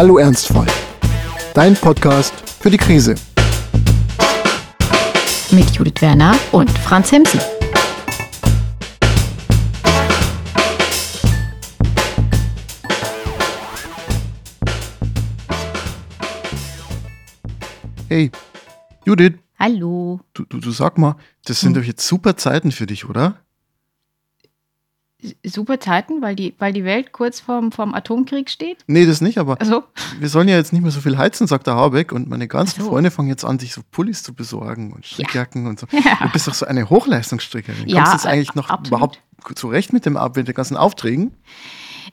Hallo Ernstfall, dein Podcast für die Krise. Mit Judith Werner und Franz Hemsen. Hey, Judith, Hallo. du, du, du sag mal, das sind Hm. doch jetzt super Zeiten für dich, oder? Super Zeiten, weil die, weil die Welt kurz vorm, vorm Atomkrieg steht. Nee, das nicht, aber Also, wir sollen ja jetzt nicht mehr so viel heizen, sagt der Habeck. Und meine ganzen so. Freunde fangen jetzt an, sich so Pullis zu besorgen und Strickjacken und so. Ja. Du bist doch so eine Hochleistungsstrickerin. Ja, Kommst du jetzt äh, eigentlich noch absolut. überhaupt zurecht mit dem mit den ganzen Aufträgen?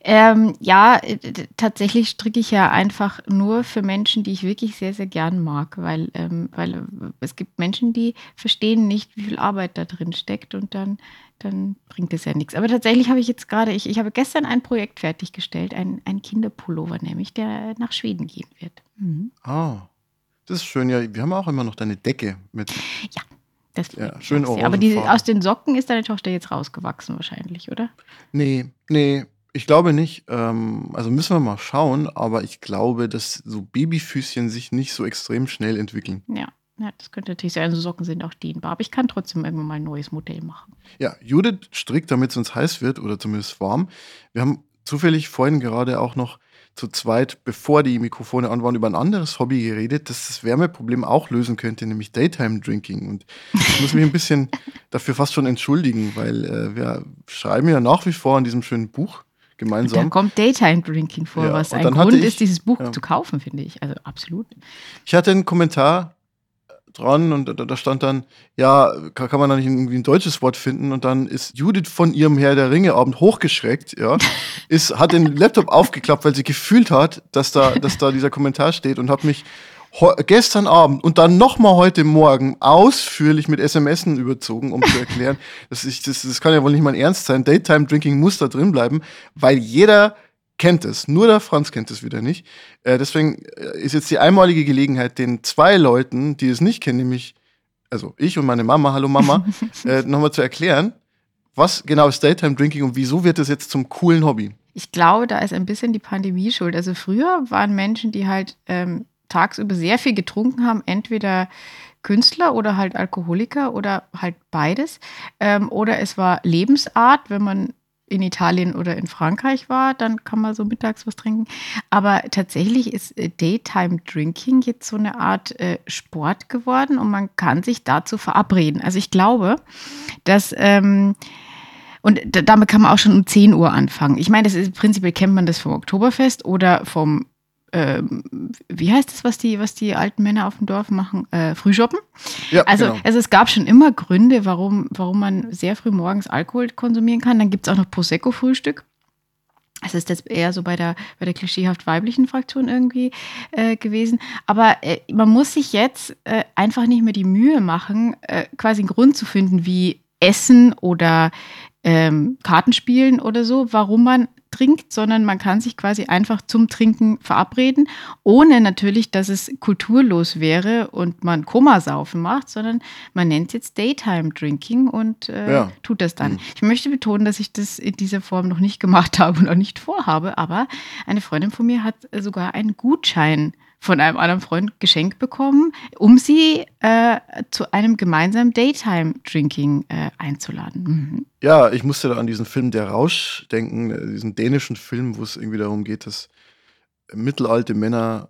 ähm, ja, äh, tatsächlich stricke ich ja einfach nur für Menschen, die ich wirklich sehr, sehr gern mag, weil, ähm, weil äh, es gibt Menschen, die verstehen nicht, wie viel Arbeit da drin steckt und dann, dann bringt es ja nichts. Aber tatsächlich habe ich jetzt gerade, ich, ich habe gestern ein Projekt fertiggestellt, ein, ein Kinderpullover nämlich, der nach Schweden gehen wird. Mhm. Ah, das ist schön. Ja, wir haben auch immer noch deine Decke mit. Das Ja, freut mich schön sehr. Aber die, aus den Socken ist deine Tochter jetzt rausgewachsen wahrscheinlich, oder? Nee, nee, ich glaube nicht. Ähm, also müssen wir mal schauen, aber ich glaube, dass so Babyfüßchen sich nicht so extrem schnell entwickeln. Ja. Ja, das könnte natürlich sein. Also Socken sind auch dehnbar. Aber ich kann trotzdem irgendwann mal ein neues Modell machen. Ja, Judith strickt, damit es uns heiß wird oder zumindest warm. Wir haben zufällig vorhin gerade auch noch zu zweit, bevor die Mikrofone an waren, über ein anderes Hobby geredet, das das Wärmeproblem auch lösen könnte, nämlich Daytime Drinking. Und ich muss mich ein bisschen dafür fast schon entschuldigen, weil äh, wir schreiben ja nach wie vor an diesem schönen Buch Da gemeinsam. kommt Daytime Drinking vor, Ja, was ein Grund ich- ist, dieses Buch ja. zu kaufen, finde ich. Also absolut. Ich hatte einen Kommentar dran und da, da stand dann, ja, kann, kann man da nicht irgendwie ein deutsches Wort finden? Und dann ist Judith von ihrem Herr der Ringe Abend hochgeschreckt, ja, ist, hat den Laptop aufgeklappt, weil sie gefühlt hat, dass da, dass da dieser Kommentar steht und hat mich gestern Abend und dann nochmal heute Morgen ausführlich mit SMSen überzogen, um zu erklären, dass ich, das, das kann ja wohl nicht mal ernst sein. Daytime Drinking muss da drin bleiben, weil jeder kennt es. Nur der Franz kennt es wieder nicht. Äh, deswegen äh, ist jetzt die einmalige Gelegenheit, den zwei Leuten, die es nicht kennen, nämlich also ich und meine Mama, hallo Mama, äh, nochmal zu erklären, was genau ist Daytime Drinking und wieso wird es jetzt zum coolen Hobby? Ich glaube, da ist ein bisschen die Pandemie schuld. Also früher waren Menschen, die halt ähm, tagsüber sehr viel getrunken haben, entweder Künstler oder halt Alkoholiker oder halt beides. Ähm, oder es war Lebensart, wenn man in Italien oder in Frankreich war, dann kann man so mittags was trinken. Aber tatsächlich ist äh, Daytime Drinking jetzt so eine Art äh, Sport geworden und man kann sich dazu verabreden. Also ich glaube, dass ähm, und da- damit kann man auch schon um 10 Uhr anfangen. Ich meine, das ist prinzipiell kennt man das vom Oktoberfest oder vom wie heißt das, was die, was die alten Männer auf dem Dorf machen? Äh, Frühschoppen. Ja, Also, genau. also es gab schon immer Gründe, warum, warum man sehr früh morgens Alkohol konsumieren kann. Dann gibt es auch noch Prosecco-Frühstück. Das ist jetzt eher so bei der, bei der klischeehaft weiblichen Fraktion irgendwie äh, gewesen. Aber äh, man muss sich jetzt äh, einfach nicht mehr die Mühe machen, äh, quasi einen Grund zu finden, wie Essen oder ähm, Kartenspielen oder so, warum man trinkt, sondern man kann sich quasi einfach zum Trinken verabreden, ohne natürlich, dass es kulturlos wäre und man Komasaufen macht, sondern man nennt es jetzt Daytime Drinking und äh, Ja. tut das dann. Mhm. Ich möchte betonen, dass ich das in dieser Form noch nicht gemacht habe und auch nicht vorhabe, aber eine Freundin von mir hat sogar einen Gutschein von einem anderen Freund geschenkt bekommen, um sie äh, zu einem gemeinsamen Daytime-Drinking äh, einzuladen. Mhm. Ja, ich musste da an diesen Film Der Rausch denken, äh, diesen dänischen Film, wo es irgendwie darum geht, dass mittelalte Männer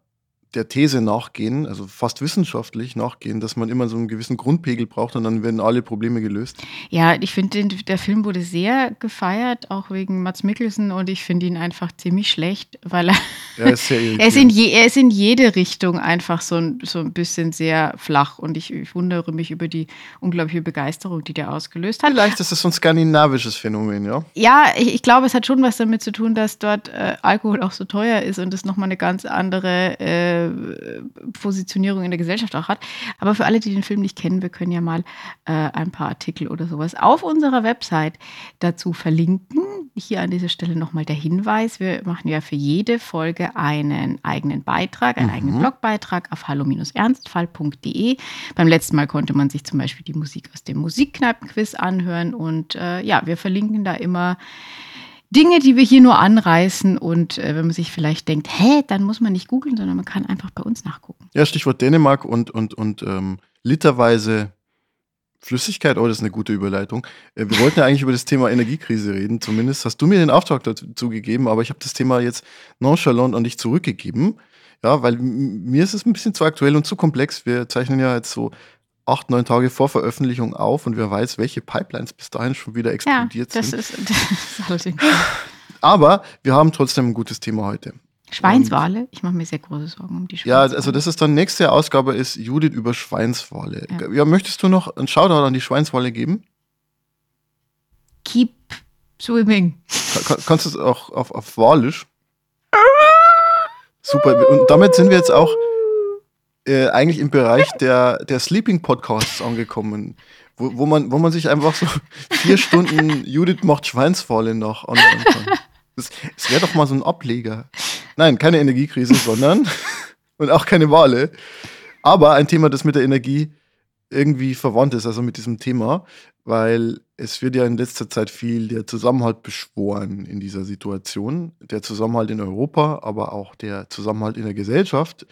der These nachgehen, also fast wissenschaftlich nachgehen, dass man immer so einen gewissen Grundpegel braucht und dann werden alle Probleme gelöst. Ja, ich finde, der Film wurde sehr gefeiert, auch wegen Mats Mikkelsen und ich finde ihn einfach ziemlich schlecht, weil er, Er ist er, ist in je, er ist in jede Richtung einfach so ein, so ein bisschen sehr flach und ich, ich wundere mich über die unglaubliche Begeisterung, die der ausgelöst hat. Vielleicht ist es so ein skandinavisches Phänomen, ja? Ja, ich, ich glaube, es hat schon was damit zu tun, dass dort äh, Alkohol auch so teuer ist und es nochmal eine ganz andere äh, Positionierung in der Gesellschaft auch hat. Aber für alle, die den Film nicht kennen, wir können ja mal äh, ein paar Artikel oder sowas auf unserer Website dazu verlinken. Hier an dieser Stelle nochmal der Hinweis. Wir machen ja für jede Folge einen eigenen Beitrag, einen Mhm. eigenen Blogbeitrag auf hallo-ernstfall.de. Beim letzten Mal konnte man sich zum Beispiel die Musik aus dem Musikkneipenquiz anhören und äh, ja, wir verlinken da immer Dinge, die wir hier nur anreißen und äh, wenn man sich vielleicht denkt, hä, dann muss man nicht googeln, sondern man kann einfach bei uns nachgucken. Ja, Stichwort Dänemark und, und, und ähm, literweise Flüssigkeit, oh, das ist eine gute Überleitung. Äh, wir wollten ja eigentlich über das Thema Energiekrise reden, zumindest hast du mir den Auftrag dazu gegeben, aber ich habe das Thema jetzt nonchalant an dich zurückgegeben. Ja, weil mir ist es ein bisschen zu aktuell und zu komplex. Wir zeichnen ja jetzt so acht, neun Tage vor Veröffentlichung auf und wer weiß, welche Pipelines bis dahin schon wieder explodiert ja, das sind. Ist, das ist Aber wir haben trotzdem ein gutes Thema heute. Schweinswale? Ich mache mir sehr große Sorgen um die Schweinswale. Ja, also das ist dann nächste Ausgabe ist Judith über Schweinswale. Ja. ja, möchtest du noch einen Shoutout an die Schweinswale geben? Keep swimming. Kann, kannst du es auch auf, auf Walisch? Super. Und damit sind wir jetzt auch äh, eigentlich im Bereich der, der Sleeping Podcasts angekommen, wo, wo, man, wo man sich einfach so vier Stunden Judith macht Schweinswolle noch anhören kann. Das, das wäre doch mal so ein Ableger. Nein, keine Energiekrise, sondern und auch keine Wale. Aber ein Thema, das mit der Energie irgendwie verwandt ist, also mit diesem Thema, weil es wird ja in letzter Zeit viel der Zusammenhalt beschworen in dieser Situation. Der Zusammenhalt in Europa, aber auch der Zusammenhalt in der Gesellschaft.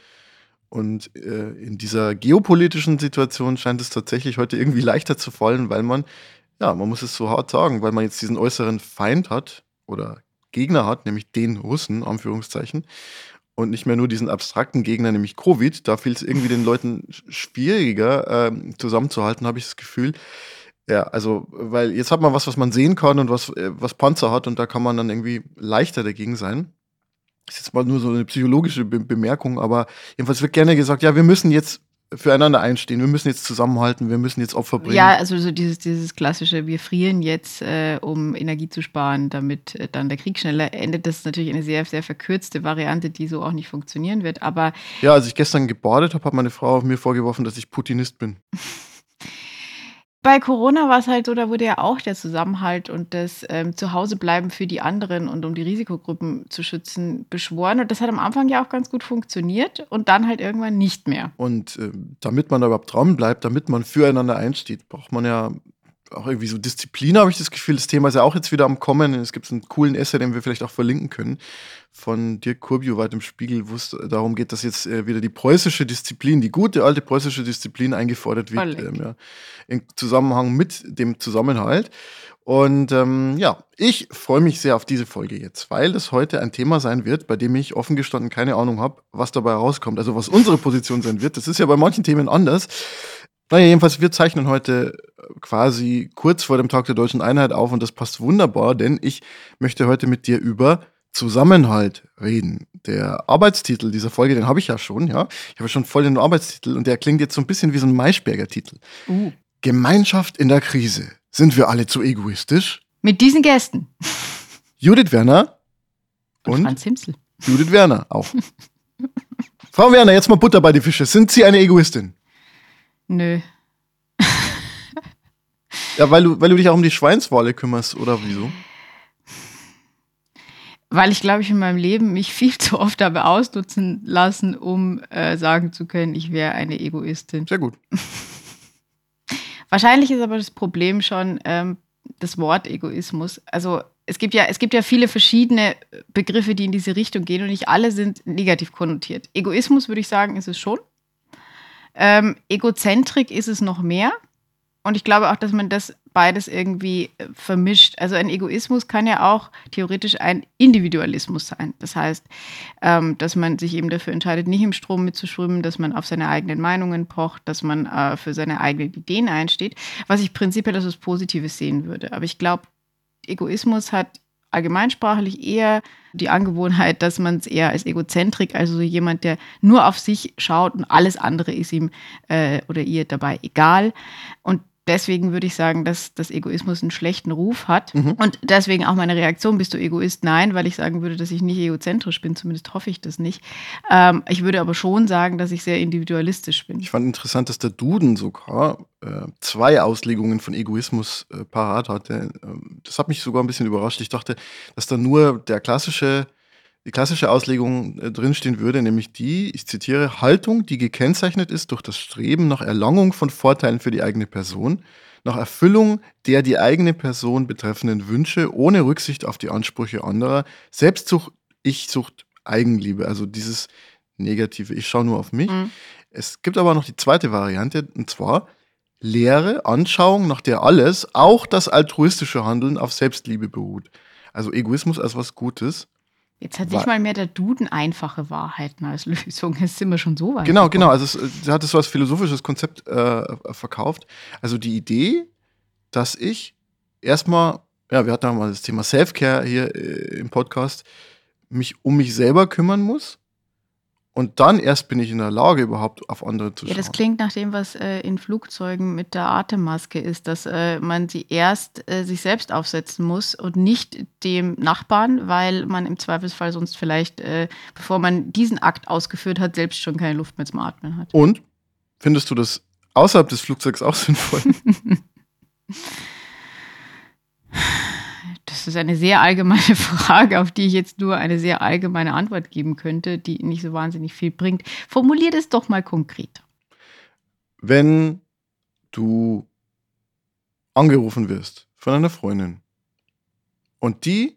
Und äh, in dieser geopolitischen Situation scheint es tatsächlich heute irgendwie leichter zu fallen, weil man, ja, man muss es so hart sagen, weil man jetzt diesen äußeren Feind hat oder Gegner hat, nämlich den Russen, Anführungszeichen, und nicht mehr nur diesen abstrakten Gegner, nämlich Covid. Da fiel es irgendwie den Leuten schwieriger äh, zusammenzuhalten, habe ich das Gefühl. Ja, also, weil jetzt hat man was, was man sehen kann und was, äh, was Panzer hat und da kann man dann irgendwie leichter dagegen sein. Das ist jetzt mal nur so eine psychologische Be Bemerkung, aber jedenfalls wird gerne gesagt, ja, wir müssen jetzt füreinander einstehen, wir müssen jetzt zusammenhalten, wir müssen jetzt Opfer bringen. Ja, also so dieses, dieses klassische, wir frieren jetzt, äh, um Energie zu sparen, damit äh, dann der Krieg schneller endet. Das ist natürlich eine sehr, sehr verkürzte Variante, die so auch nicht funktionieren wird. Aber ja, als ich gestern gebadet habe, hat meine Frau mir vorgeworfen, dass ich Putinist bin. bei Corona war es halt so, da wurde ja auch der Zusammenhalt und das ähm, Zuhausebleiben für die anderen und um die Risikogruppen zu schützen beschworen. Und das hat am Anfang ja auch ganz gut funktioniert und dann halt irgendwann nicht mehr. Und äh, damit man da überhaupt dran bleibt, damit man füreinander einsteht, braucht man ja auch irgendwie so Disziplin, habe ich das Gefühl. Das Thema ist ja auch jetzt wieder am Kommen. Es gibt einen coolen Essay, den wir vielleicht auch verlinken können, von Dirk Kurbio weit im Spiegel, wo es darum geht, dass jetzt äh, wieder die preußische Disziplin, die gute alte preußische Disziplin eingefordert wird, ähm, ja, im Zusammenhang mit dem Zusammenhalt. Und ähm, ja, ich freue mich sehr auf diese Folge jetzt, weil das heute ein Thema sein wird, bei dem ich offen gestanden keine Ahnung habe, was dabei rauskommt. Also was unsere Position sein wird. Das ist ja bei manchen Themen anders. Naja, jedenfalls, wir zeichnen heute quasi kurz vor dem Tag der deutschen Einheit auf und das passt wunderbar, denn ich möchte heute mit dir über Zusammenhalt reden. Der Arbeitstitel dieser Folge, den habe ich ja schon, ja. Ich habe schon voll den Arbeitstitel und der klingt jetzt so ein bisschen wie so ein Maischberger-Titel. Uh. Gemeinschaft in der Krise. Sind wir alle zu egoistisch? Mit diesen Gästen. Judith Werner und, und Franz Himsel. Judith Werner auch. Frau Werner, jetzt mal Butter bei die Fische. Sind Sie eine Egoistin? Nö. Ja, weil du, weil du dich auch um die Schweinswolle kümmerst, oder wieso? Weil ich, glaube ich, in meinem Leben mich viel zu oft dabei ausnutzen lassen, um äh, sagen zu können, ich wäre eine Egoistin. Sehr gut. Wahrscheinlich ist aber das Problem schon ähm, das Wort Egoismus. Also es gibt ja, es gibt ja viele verschiedene Begriffe, die in diese Richtung gehen und nicht alle sind negativ konnotiert. Egoismus würde ich sagen, ist es schon. Ähm, Egozentrik ist es noch mehr. Und ich glaube auch, dass man das beides irgendwie äh, vermischt. Also ein Egoismus kann ja auch theoretisch ein Individualismus sein. Das heißt, ähm, dass man sich eben dafür entscheidet, nicht im Strom mitzuschwimmen, dass man auf seine eigenen Meinungen pocht, dass man äh, für seine eigenen Ideen einsteht, was ich prinzipiell als was Positives sehen würde. Aber ich glaube, Egoismus hat allgemeinsprachlich eher die Angewohnheit, dass man es eher als Egozentrik, also so jemand, der nur auf sich schaut und alles andere ist ihm äh, oder ihr dabei egal. Und deswegen würde ich sagen, dass das Egoismus einen schlechten Ruf hat. Mhm. Und deswegen auch meine Reaktion, bist du Egoist? Nein, weil ich sagen würde, dass ich nicht egozentrisch bin, zumindest hoffe ich das nicht. Ähm, ich würde aber schon sagen, dass ich sehr individualistisch bin. Ich fand interessant, dass der Duden sogar äh, zwei Auslegungen von Egoismus äh, parat hatte. Ähm, das hat mich sogar ein bisschen überrascht. Ich dachte, dass da nur der klassische die klassische Auslegung äh, drinstehen würde, nämlich die, ich zitiere, Haltung, die gekennzeichnet ist durch das Streben nach Erlangung von Vorteilen für die eigene Person. nach Erfüllung der die eigene Person betreffenden Wünsche ohne Rücksicht auf die Ansprüche anderer. Selbstsucht, Ich-Sucht, Eigenliebe, also dieses negative, ich schaue nur auf mich. Mhm. Es gibt aber noch die zweite Variante, und zwar Lehre, Anschauung, nach der alles, auch das altruistische Handeln auf Selbstliebe beruht. Also Egoismus als was Gutes. Jetzt hat nicht mal mehr der Duden einfache Wahrheiten als Lösung. Jetzt sind wir schon so weit. Genau, genau. Also es, sie hat es so als philosophisches Konzept äh, verkauft. Also die Idee, dass ich erstmal, ja, wir hatten auch mal das Thema Self-Care hier äh, im Podcast, mich um mich selber kümmern muss und dann erst bin ich in der Lage, überhaupt auf andere zu schauen. Ja, das klingt nach dem, was äh, in Flugzeugen mit der Atemmaske ist, dass äh, man sie erst äh, sich selbst aufsetzen muss und nicht dem Nachbarn, weil man im Zweifelsfall sonst vielleicht, äh, bevor man diesen Akt ausgeführt hat, selbst schon keine Luft mehr zum Atmen hat. Und findest du das außerhalb des Flugzeugs auch sinnvoll? Das ist eine sehr allgemeine Frage, auf die ich jetzt nur eine sehr allgemeine Antwort geben könnte, die nicht so wahnsinnig viel bringt. Formulier das doch mal konkret. Wenn du angerufen wirst von einer Freundin und die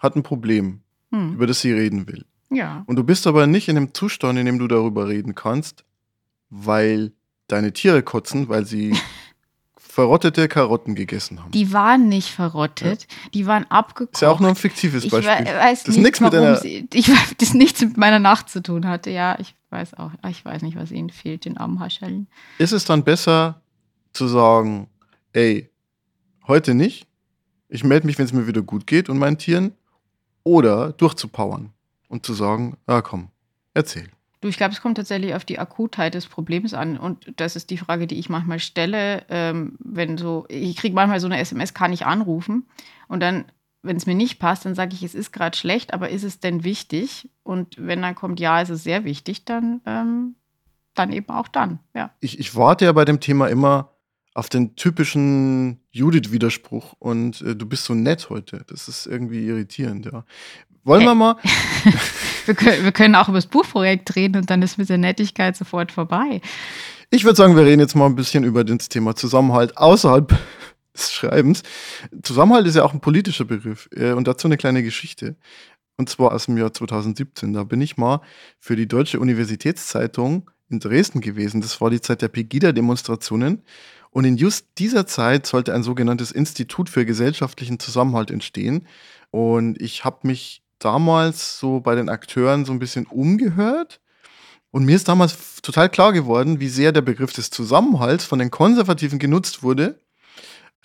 hat ein Problem, hm. über das sie reden will. Ja. Und du bist aber nicht in dem Zustand, in dem du darüber reden kannst, weil deine Tiere kotzen, weil sie verrottete Karotten gegessen haben. Die waren nicht verrottet, ja. die waren abgekocht. Ist ja auch nur ein fiktives ich Beispiel. Weiß das nicht, nichts mit einer sie, ich weiß, das nichts mit meiner Nacht zu tun hatte. Ja, ich weiß auch, ich weiß nicht, was ihnen fehlt, den armen Haschellen. Ist es dann besser zu sagen, ey, heute nicht, ich melde mich, wenn es mir wieder gut geht und meinen Tieren, oder durchzupowern und zu sagen, ja komm, erzähl. Du, ich glaube, es kommt tatsächlich auf die Akutheit des Problems an. Und das ist die Frage, die ich manchmal stelle. Ähm, wenn so, ich kriege manchmal so eine SMS, kann ich anrufen. Und dann, wenn es mir nicht passt, dann sage ich, es ist gerade schlecht, aber ist es denn wichtig? Und wenn dann kommt, ja, es ist sehr wichtig, dann, ähm, dann eben auch dann. Ja. Ich, ich warte ja bei dem Thema immer auf den typischen Judith-Widerspruch und äh, du bist so nett heute. Das ist irgendwie irritierend, ja. Wollen wir mal? wir, können, wir können auch über das Buchprojekt reden und dann ist mit der Nettigkeit sofort vorbei. Ich würde sagen, wir reden jetzt mal ein bisschen über das Thema Zusammenhalt außerhalb des Schreibens. Zusammenhalt ist ja auch ein politischer Begriff äh, und dazu eine kleine Geschichte. Und zwar aus dem Jahr 2017. Da bin ich mal für die Deutsche Universitätszeitung in Dresden gewesen. Das war die Zeit der Pegida-Demonstrationen. Und in just dieser Zeit sollte ein sogenanntes Institut für gesellschaftlichen Zusammenhalt entstehen. Und ich habe mich damals so bei den Akteuren so ein bisschen umgehört. Und mir ist damals total klar geworden, wie sehr der Begriff des Zusammenhalts von den Konservativen genutzt wurde.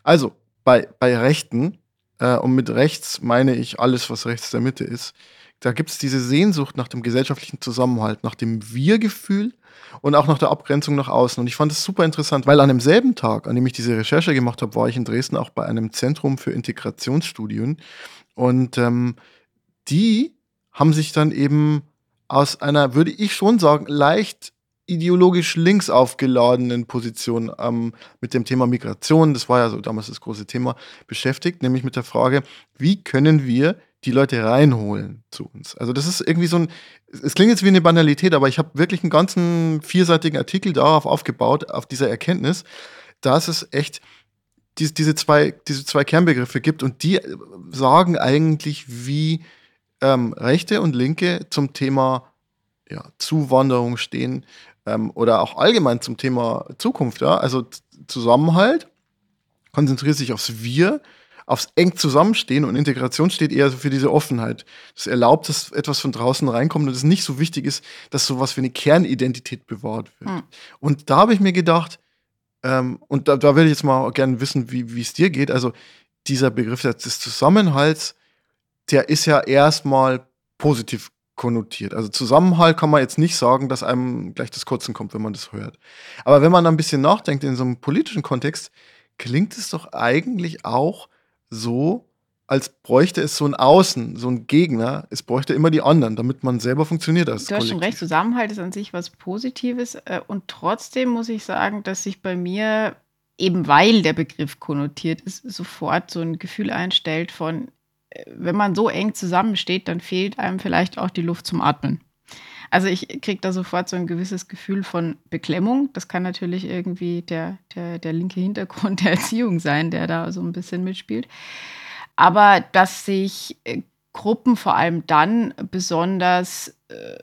Also bei, bei Rechten, äh, und mit rechts meine ich alles, was rechts der Mitte ist, da gibt es diese Sehnsucht nach dem gesellschaftlichen Zusammenhalt, nach dem Wir-Gefühl und auch nach der Abgrenzung nach außen. Und ich fand es super interessant, weil an demselben Tag, an dem ich diese Recherche gemacht habe, war ich in Dresden auch bei einem Zentrum für Integrationsstudien. Und ähm, die haben sich dann eben aus einer, würde ich schon sagen, leicht ideologisch links aufgeladenen Position ähm, mit dem Thema Migration, das war ja so damals das große Thema, beschäftigt, nämlich mit der Frage, wie können wir die Leute reinholen zu uns. Also das ist irgendwie so ein, es klingt jetzt wie eine Banalität, aber ich habe wirklich einen ganzen vierseitigen Artikel darauf aufgebaut, auf dieser Erkenntnis, dass es echt die, diese, zwei, diese zwei Kernbegriffe gibt und die sagen eigentlich, wie ähm, Rechte und Linke zum Thema ja, Zuwanderung stehen ähm, oder auch allgemein zum Thema Zukunft. Ja? Also Zusammenhalt konzentriert sich aufs Wir, aufs eng Zusammenstehen und Integration steht eher für diese Offenheit. Das erlaubt, dass etwas von draußen reinkommt und es nicht so wichtig ist, dass sowas wie eine Kernidentität bewahrt wird. Mhm. Und da habe ich mir gedacht, ähm, und da, da will ich jetzt mal gerne wissen, wie es dir geht. Also dieser Begriff des Zusammenhalts, der ist ja erstmal positiv konnotiert. Also Zusammenhalt kann man jetzt nicht sagen, dass einem gleich das Kotzen kommt, wenn man das hört. Aber wenn man ein bisschen nachdenkt in so einem politischen Kontext, klingt es doch eigentlich auch so, als bräuchte es so ein Außen, so ein Gegner. Es bräuchte immer die anderen, damit man selber funktioniert als Du hast schon recht, Zusammenhalt ist an sich was Positives. Äh, und trotzdem muss ich sagen, dass sich bei mir, eben weil der Begriff konnotiert ist, sofort so ein Gefühl einstellt von, wenn man so eng zusammensteht, dann fehlt einem vielleicht auch die Luft zum Atmen. Also ich kriege da sofort so ein gewisses Gefühl von Beklemmung. Das kann natürlich irgendwie der, der, der linke Hintergrund der Erziehung sein, der da so ein bisschen mitspielt. Aber dass sich äh, Gruppen vor allem dann besonders äh,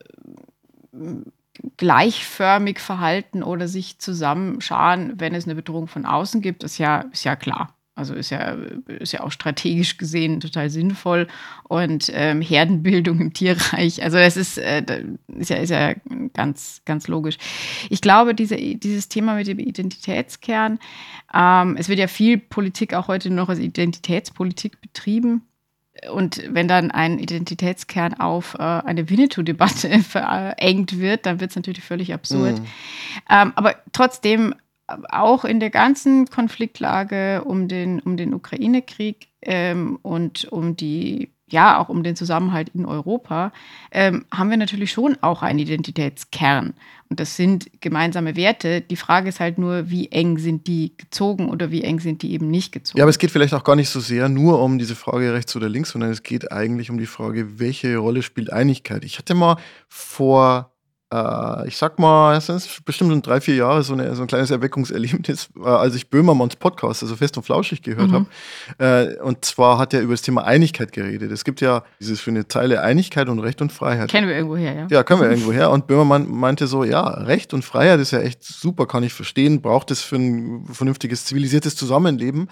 gleichförmig verhalten oder sich zusammenscharen, wenn es eine Bedrohung von außen gibt, ist ja, ist ja klar. Also ist ja, ist ja auch strategisch gesehen total sinnvoll und ähm, Herdenbildung im Tierreich. Also das ist, äh, ist, ja, ist ja ganz, ganz logisch. Ich glaube, diese, dieses Thema mit dem Identitätskern, ähm, es wird ja viel Politik auch heute noch als Identitätspolitik betrieben. Und wenn dann ein Identitätskern auf äh, eine Winnetou-Debatte verengt wird, dann wird es natürlich völlig absurd. Mhm. Ähm, aber trotzdem auch in der ganzen Konfliktlage um den, um den Ukraine-Krieg ähm, und um die, ja, auch um den Zusammenhalt in Europa, ähm, haben wir natürlich schon auch einen Identitätskern. Und das sind gemeinsame Werte. Die Frage ist halt nur, wie eng sind die gezogen oder wie eng sind die eben nicht gezogen. Ja, aber es geht vielleicht auch gar nicht so sehr nur um diese Frage rechts oder links, sondern es geht eigentlich um die Frage, welche Rolle spielt Einigkeit. Ich hatte mal vor äh, ich sag mal, es sind bestimmt in drei, vier Jahre so, eine, so ein kleines Erweckungserlebnis, äh, als ich Böhmermanns Podcast, also Fest und Flauschig, gehört mhm. habe. Äh, und zwar hat er über das Thema Einigkeit geredet. Es gibt ja dieses für eine Zeile Einigkeit und Recht und Freiheit. Kennen wir irgendwo her, ja. Ja, können wir irgendwo her. Und Böhmermann meinte so, ja, Recht und Freiheit ist ja echt super, kann ich verstehen, braucht es für ein vernünftiges, zivilisiertes Zusammenleben.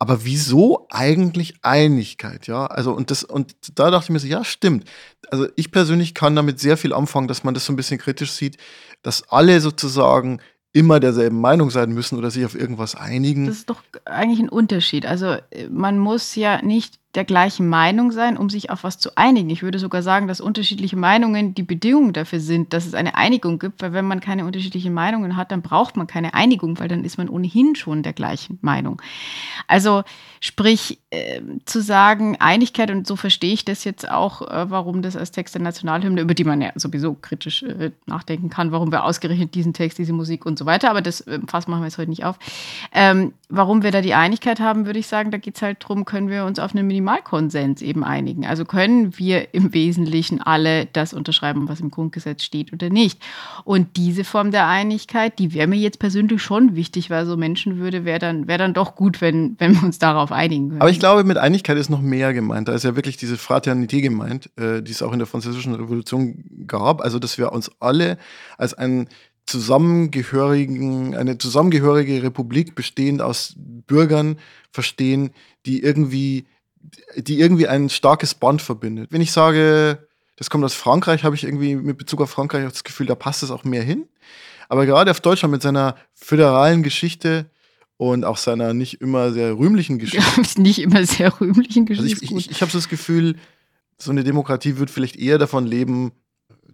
Aber wieso eigentlich Einigkeit? Ja, also und das und da dachte ich mir so, ja, stimmt. Also ich persönlich kann damit sehr viel anfangen, dass man das so ein bisschen kritisch sieht, dass alle sozusagen immer derselben Meinung sein müssen oder sich auf irgendwas einigen. Das ist doch eigentlich ein Unterschied. Also äh, man muss ja nicht der gleichen Meinung sein, um sich auf was zu einigen. Ich würde sogar sagen, dass unterschiedliche Meinungen die Bedingung dafür sind, dass es eine Einigung gibt, weil wenn man keine unterschiedlichen Meinungen hat, dann braucht man keine Einigung, weil dann ist man ohnehin schon der gleichen Meinung. Also sprich, äh, zu sagen Einigkeit, und so verstehe ich das jetzt auch, äh, warum das als Text der Nationalhymne, über die man ja sowieso kritisch äh, nachdenken kann, warum wir ausgerechnet diesen Text, diese Musik und so weiter, aber das äh, Fass machen wir jetzt heute nicht auf. Ähm, warum wir da die Einigkeit haben, würde ich sagen, da geht es halt darum, können wir uns auf eine Minimalkonsens eben einigen. Also können wir im Wesentlichen alle das unterschreiben, was im Grundgesetz steht oder nicht. Und diese Form der Einigkeit, die wäre mir jetzt persönlich schon wichtig, weil so Menschenwürde wäre dann, wär dann doch gut, wenn, wenn wir uns darauf einigen würden. Aber ich glaube, mit Einigkeit ist noch mehr gemeint. Da ist ja wirklich diese Fraternität gemeint, äh, die es auch in der Französischen Revolution gab. Also, dass wir uns alle als ein zusammengehörigen, eine zusammengehörige Republik bestehend aus Bürgern verstehen, die irgendwie, die irgendwie ein starkes Band verbindet. Wenn ich sage, das kommt aus Frankreich, habe ich irgendwie mit Bezug auf Frankreich auch das Gefühl, da passt es auch mehr hin. Aber gerade auf Deutschland mit seiner föderalen Geschichte und auch seiner nicht immer sehr rühmlichen Geschichte. nicht immer sehr rühmlichen Geschichte. Also ich ich, ich habe so das Gefühl, so eine Demokratie wird vielleicht eher davon leben,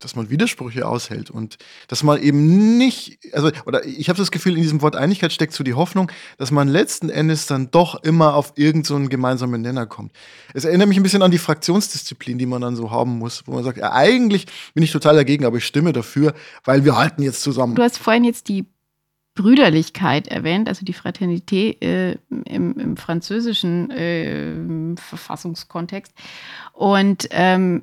dass man Widersprüche aushält und dass man eben nicht, also, oder ich habe das Gefühl, in diesem Wort Einigkeit steckt so die Hoffnung, dass man letzten Endes dann doch immer auf irgendeinen so gemeinsamen Nenner kommt. Es erinnert mich ein bisschen an die Fraktionsdisziplin, die man dann so haben muss, wo man sagt, ja, eigentlich bin ich total dagegen, aber ich stimme dafür, weil wir halten jetzt zusammen. Du hast vorhin jetzt die Brüderlichkeit erwähnt, also die Fraternité äh, im, im, französischen äh, Verfassungskontext. Und ähm,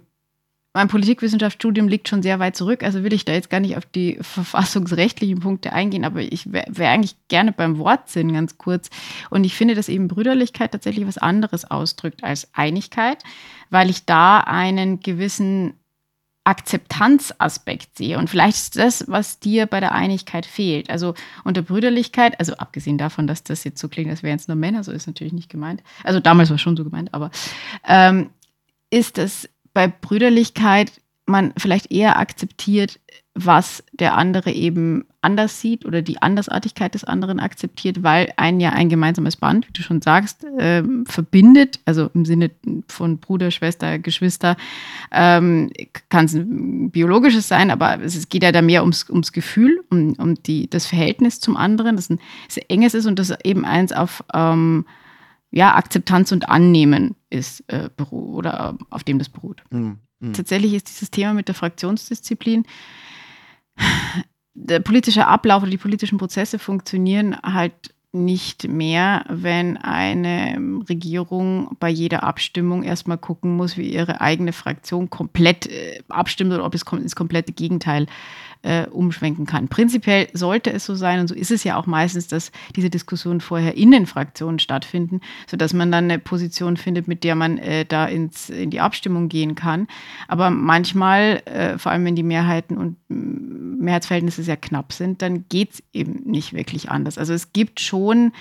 mein Politikwissenschaftsstudium liegt schon sehr weit zurück, also will ich da jetzt gar nicht auf die verfassungsrechtlichen Punkte eingehen, aber ich wäre wär eigentlich gerne beim Wortsinn ganz kurz. Und ich finde, dass eben Brüderlichkeit tatsächlich was anderes ausdrückt als Einigkeit, weil ich da einen gewissen Akzeptanzaspekt sehe. Und vielleicht ist das, was dir bei der Einigkeit fehlt. Also unter Brüderlichkeit, also abgesehen davon, dass das jetzt so klingt, als wären es nur Männer, so ist natürlich nicht gemeint. Also damals war es schon so gemeint, aber ähm, ist das bei Brüderlichkeit man vielleicht eher akzeptiert, was der andere eben anders sieht oder die Andersartigkeit des anderen akzeptiert, weil ein ja ein gemeinsames Band, wie du schon sagst, äh, verbindet, also im Sinne von Bruder, Schwester, Geschwister, ähm, kann es ein biologisches sein, aber es geht ja da mehr ums, ums Gefühl, um, um die, das Verhältnis zum anderen, das ein sehr enges ist und das eben eins auf ähm, ja, Akzeptanz und Annehmen ist äh, oder äh, auf dem das beruht. Mhm. Mhm. Tatsächlich ist dieses Thema mit der Fraktionsdisziplin, der politische Ablauf oder die politischen Prozesse funktionieren halt nicht mehr, wenn eine Regierung bei jeder Abstimmung erstmal gucken muss, wie ihre eigene Fraktion komplett äh, abstimmt oder ob es ins komplette Gegenteil äh, umschwenken kann. Prinzipiell sollte es so sein, und so ist es ja auch meistens, dass diese Diskussionen vorher in den Fraktionen stattfinden, sodass man dann eine Position findet, mit der man äh, da ins, in die Abstimmung gehen kann. Aber manchmal, äh, vor allem wenn die Mehrheiten und Mehrheitsverhältnisse sehr knapp sind, dann geht es eben nicht wirklich anders. Also es gibt schon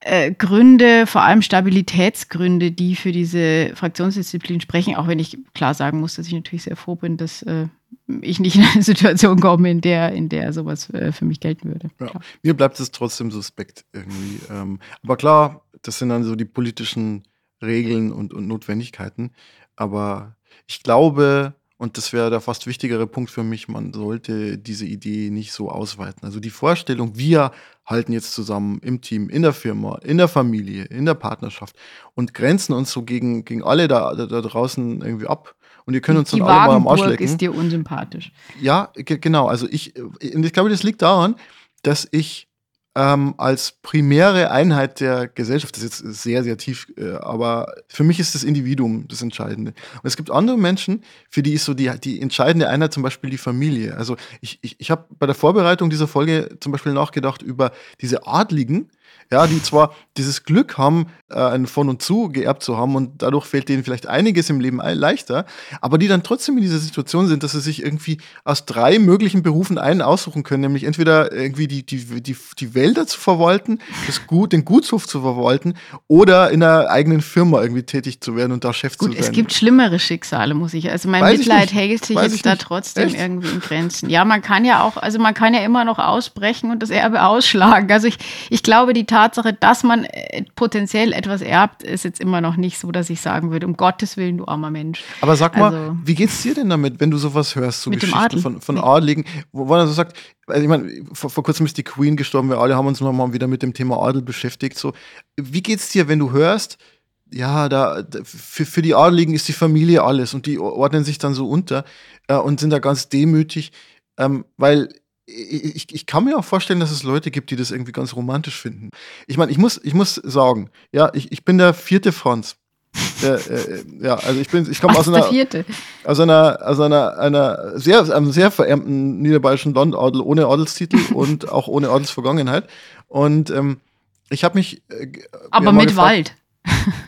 äh, Gründe, vor allem Stabilitätsgründe, die für diese Fraktionsdisziplin sprechen, auch wenn ich klar sagen muss, dass ich natürlich sehr froh bin, dass äh, ich nicht in eine Situation komme, in der, in der sowas äh, für mich gelten würde. Ja. Mir bleibt es trotzdem suspekt irgendwie. Ähm, aber klar, das sind dann so die politischen Regeln und, und Notwendigkeiten. Aber ich glaube, und das wäre der fast wichtigere Punkt für mich, man sollte diese Idee nicht so ausweiten. Also die Vorstellung, wir halten jetzt zusammen im Team, in der Firma, in der Familie, in der Partnerschaft und grenzen uns so gegen, gegen alle da, da, da draußen irgendwie ab. Und wir können uns die dann alle mal am Arsch lecken. ist dir unsympathisch. Ja, genau. Also ich, ich glaube, das liegt daran, dass ich ähm, als primäre Einheit der Gesellschaft, das ist jetzt sehr, sehr tief, äh, aber für mich ist das Individuum das Entscheidende. Und es gibt andere Menschen, für die ist so die, die entscheidende Einheit zum Beispiel die Familie. Also ich, ich, ich habe bei der Vorbereitung dieser Folge zum Beispiel nachgedacht über diese Adligen, ja, die zwar dieses Glück haben, äh, ein von und zu geerbt zu haben und dadurch fällt denen vielleicht einiges im Leben leichter, aber die dann trotzdem in dieser Situation sind, dass sie sich irgendwie aus drei möglichen Berufen einen aussuchen können, nämlich entweder irgendwie die, die, die, die Wälder zu verwalten, das Gut, den Gutshof zu verwalten oder in einer eigenen Firma irgendwie tätig zu werden und da Chef Gut, zu sein. Es gibt schlimmere Schicksale, muss ich. Also mein Weiß Mitleid hält sich Weiß jetzt da trotzdem Echt? irgendwie in Grenzen. Ja, man kann ja auch, also man kann ja immer noch ausbrechen und das Erbe ausschlagen. Also ich, ich glaube, die Tatsache, dass man äh, potenziell etwas erbt, ist jetzt immer noch nicht so, dass ich sagen würde, um Gottes Willen, du armer Mensch. Aber sag mal, Also- wie geht's dir denn damit, wenn du sowas hörst, so Geschichten von, von. Adligen, wo wo man so sagt, also ich meine, vor, vor kurzem ist die Queen gestorben, wir alle haben uns nochmal wieder mit dem Thema Adel beschäftigt. So, wie geht's dir, wenn du hörst, ja, da, da für, für die Adligen ist die Familie alles und die ordnen sich dann so unter äh, und sind da ganz demütig, ähm, weil ich, ich kann mir auch vorstellen, dass es Leute gibt, die das irgendwie ganz romantisch finden. Ich meine, ich muss, ich muss sagen, ja, ich, ich bin der vierte Franz. Äh, äh, ja, also ich bin, ich komme aus der einer, vierte? aus einer, aus einer, einer sehr, einem sehr verärmten niederbayerischen Landadel ohne Adelstitel und auch ohne Adelsvergangenheit. Und ähm, ich habe mich. Äh, Aber mit gefragt- Wald.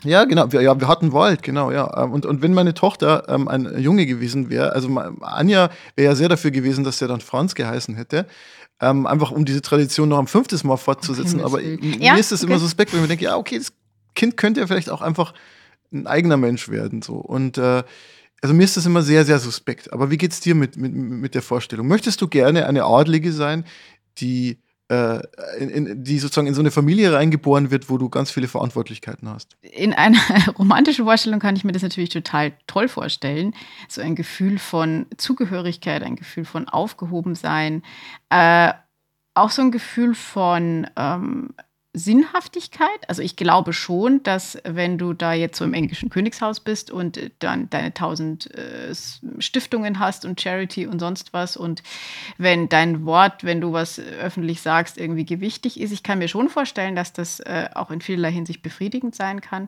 Ja, genau. Wir, ja, wir hatten Wald, genau, ja. Ähm, Und, und wenn meine Tochter ähm, ein Junge gewesen wäre, also Anja wäre ja sehr dafür gewesen, dass der dann Franz geheißen hätte. Ähm, einfach um diese Tradition noch ein fünftes Mal fortzusetzen. Himmels Aber Ja, mir ist es immer okay. suspekt, wenn ich mir denke, ja, okay, das Kind könnte ja vielleicht auch einfach ein eigener Mensch werden. So. Und äh, also mir ist das immer sehr, sehr suspekt. Aber wie geht's dir mit, mit, mit der Vorstellung? Möchtest du gerne eine Adlige sein, die, in, in, die sozusagen in so eine Familie reingeboren wird, wo du ganz viele Verantwortlichkeiten hast? in einer romantischen Vorstellung kann ich mir das natürlich total toll vorstellen. So ein Gefühl von Zugehörigkeit, ein Gefühl von Aufgehobensein, äh, auch so ein Gefühl von ähm, Sinnhaftigkeit. Also ich glaube schon, dass wenn du da jetzt so im englischen Königshaus bist und dann deine tausend äh, Stiftungen hast und Charity und sonst was und wenn dein Wort, wenn du was öffentlich sagst, irgendwie gewichtig ist, ich kann mir schon vorstellen, dass das äh, auch in vielerlei Hinsicht befriedigend sein kann.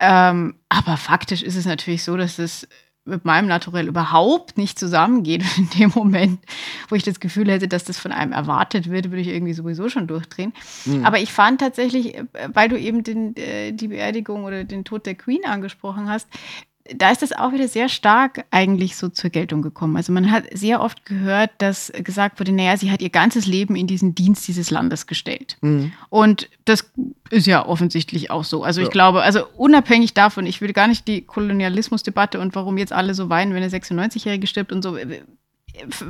Ähm, aber faktisch ist es natürlich so, dass es mit meinem Naturell überhaupt nicht zusammengeht. Und in dem Moment, wo ich das Gefühl hätte, dass das von einem erwartet wird, würde ich irgendwie sowieso schon durchdrehen. Aber ich fand tatsächlich, äh, weil du eben den, äh, die Beerdigung oder den Tod der Queen angesprochen hast, da ist das auch wieder sehr stark eigentlich so zur Geltung gekommen. Also man hat sehr oft gehört, dass gesagt wurde, naja, sie hat ihr ganzes Leben in diesen Dienst dieses Landes gestellt. Und das ist ja offensichtlich auch so. Also ich Ja. glaube, also unabhängig davon, ich will gar nicht die Kolonialismusdebatte und warum jetzt alle so weinen, wenn eine 96-Jährige stirbt und so. äh,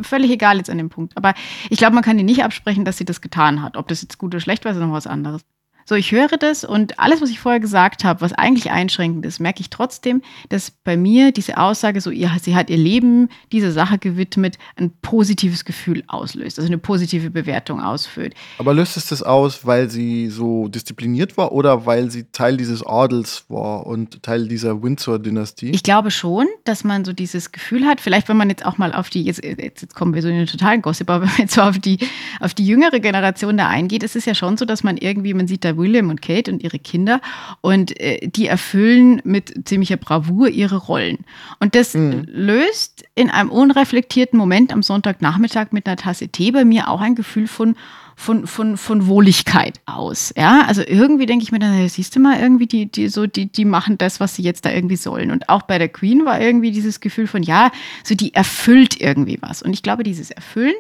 Völlig egal jetzt an dem Punkt. Aber ich glaube, man kann ihr nicht absprechen, dass sie das getan hat. Ob das jetzt gut oder schlecht war, ist noch was anderes. So, ich höre das und alles, was ich vorher gesagt habe, was eigentlich einschränkend ist, merke ich trotzdem, dass bei mir diese Aussage, so, ihr, sie hat ihr Leben dieser Sache gewidmet, ein positives Gefühl auslöst, also eine positive Bewertung ausführt. Aber löst es das aus, weil sie so diszipliniert war oder weil sie Teil dieses Adels war und Teil dieser Windsor-Dynastie? Ich glaube schon, dass man so dieses Gefühl hat, vielleicht wenn man jetzt auch mal auf die, jetzt, jetzt, jetzt kommen wir so in den totalen Gossip, aber wenn man jetzt so auf die, auf die jüngere Generation da eingeht, ist es ja schon so, dass man irgendwie, man sieht da William und Kate und ihre Kinder und äh, die erfüllen mit ziemlicher Bravour ihre Rollen. Und das mhm. löst in einem unreflektierten Moment am Sonntagnachmittag mit einer Tasse Tee bei mir auch ein Gefühl von von, von, von Wohligkeit aus. Ja, also irgendwie denke ich mir dann, siehst du mal, irgendwie die, die, so, die, die machen das, was sie jetzt da irgendwie sollen. Und auch bei der Queen war irgendwie dieses Gefühl von, ja, so die erfüllt irgendwie was. Und ich glaube, dieses Erfüllen,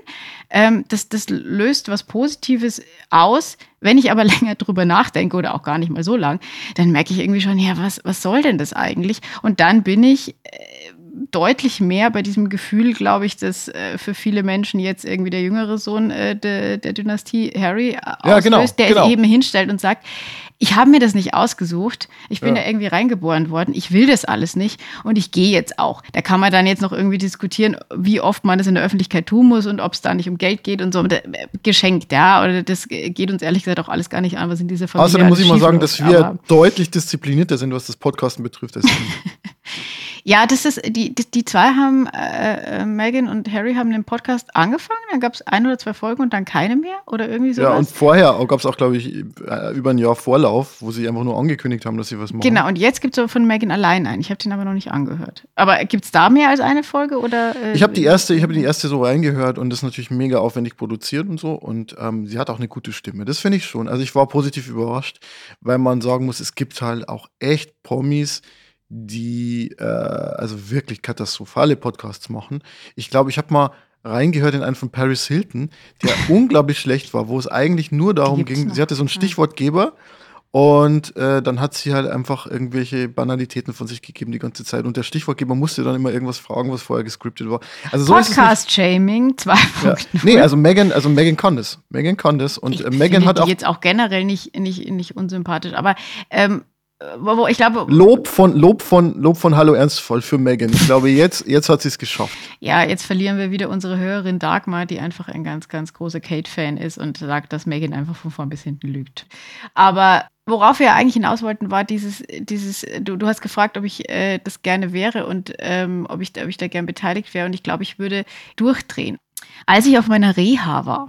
ähm, das, das löst was Positives aus. Wenn ich aber länger drüber nachdenke oder auch gar nicht mal so lang, dann merke ich irgendwie schon, ja, was, was soll denn das eigentlich? Und dann bin ich äh, deutlich mehr bei diesem Gefühl, glaube ich, dass äh, für viele Menschen jetzt irgendwie der jüngere Sohn äh, de, der Dynastie Harry äh, ja, genau, der genau. eben hinstellt und sagt, ich habe mir das nicht ausgesucht, ich bin ja. da irgendwie reingeboren worden, ich will das alles nicht und ich gehe jetzt auch. Da kann man dann jetzt noch irgendwie diskutieren, wie oft man das in der Öffentlichkeit tun muss und ob es da nicht um Geld geht und so. Äh, geschenkt, ja, oder das geht uns ehrlich gesagt auch alles gar nicht an, was in dieser Familie Außerdem muss ich mal sagen, dass wir deutlich disziplinierter sind, was das Podcasten betrifft. Ja, das ist, die, die zwei haben, äh, äh, Megan und Harry haben den Podcast angefangen, dann gab es ein oder zwei Folgen und dann keine mehr oder irgendwie so. Ja, und vorher gab es auch, glaube ich, äh, über ein Jahr Vorlauf, wo sie einfach nur angekündigt haben, dass sie was machen. Genau, und jetzt gibt es von Megan allein einen. Ich habe den aber noch nicht angehört. Aber gibt es da mehr als eine Folge oder? Äh, ich habe die erste, ich habe die erste so reingehört und das ist natürlich mega aufwendig produziert und so. Und ähm, sie hat auch eine gute Stimme. Das finde ich schon. Also ich war positiv überrascht, weil man sagen muss, es gibt halt auch echt Promis, die äh, also wirklich katastrophale Podcasts machen. Ich glaube, ich habe mal reingehört in einen von Paris Hilton, der unglaublich schlecht war, wo es eigentlich nur darum ging, noch. sie hatte so einen Stichwortgeber und äh, dann hat sie halt einfach irgendwelche Banalitäten von sich gegeben die ganze Zeit. Und der Stichwortgeber musste dann immer irgendwas fragen, was vorher gescriptet war. Also so Podcast-Shaming 2.0. Ja. Nee, also Megan, also Megan das. Megan das. Und äh, Megan hat auch. jetzt auch generell nicht, nicht, nicht unsympathisch. Aber ähm, wo ich glaube. Lob von, Lob von, Lob von Hallo Ernstvoll für Megan. Ich glaube, jetzt, jetzt hat sie es geschafft. Ja, jetzt verlieren wir wieder unsere Hörerin Dagmar, die einfach ein ganz, ganz großer Kate-Fan ist und sagt, dass Megan einfach von vorn bis hinten lügt. Aber worauf wir eigentlich hinaus wollten, war dieses, dieses, du, du hast gefragt, ob ich äh, das gerne wäre und ähm, ob, ich, ob ich da gern beteiligt wäre. Und ich glaube, ich würde durchdrehen. Als ich auf meiner Reha war,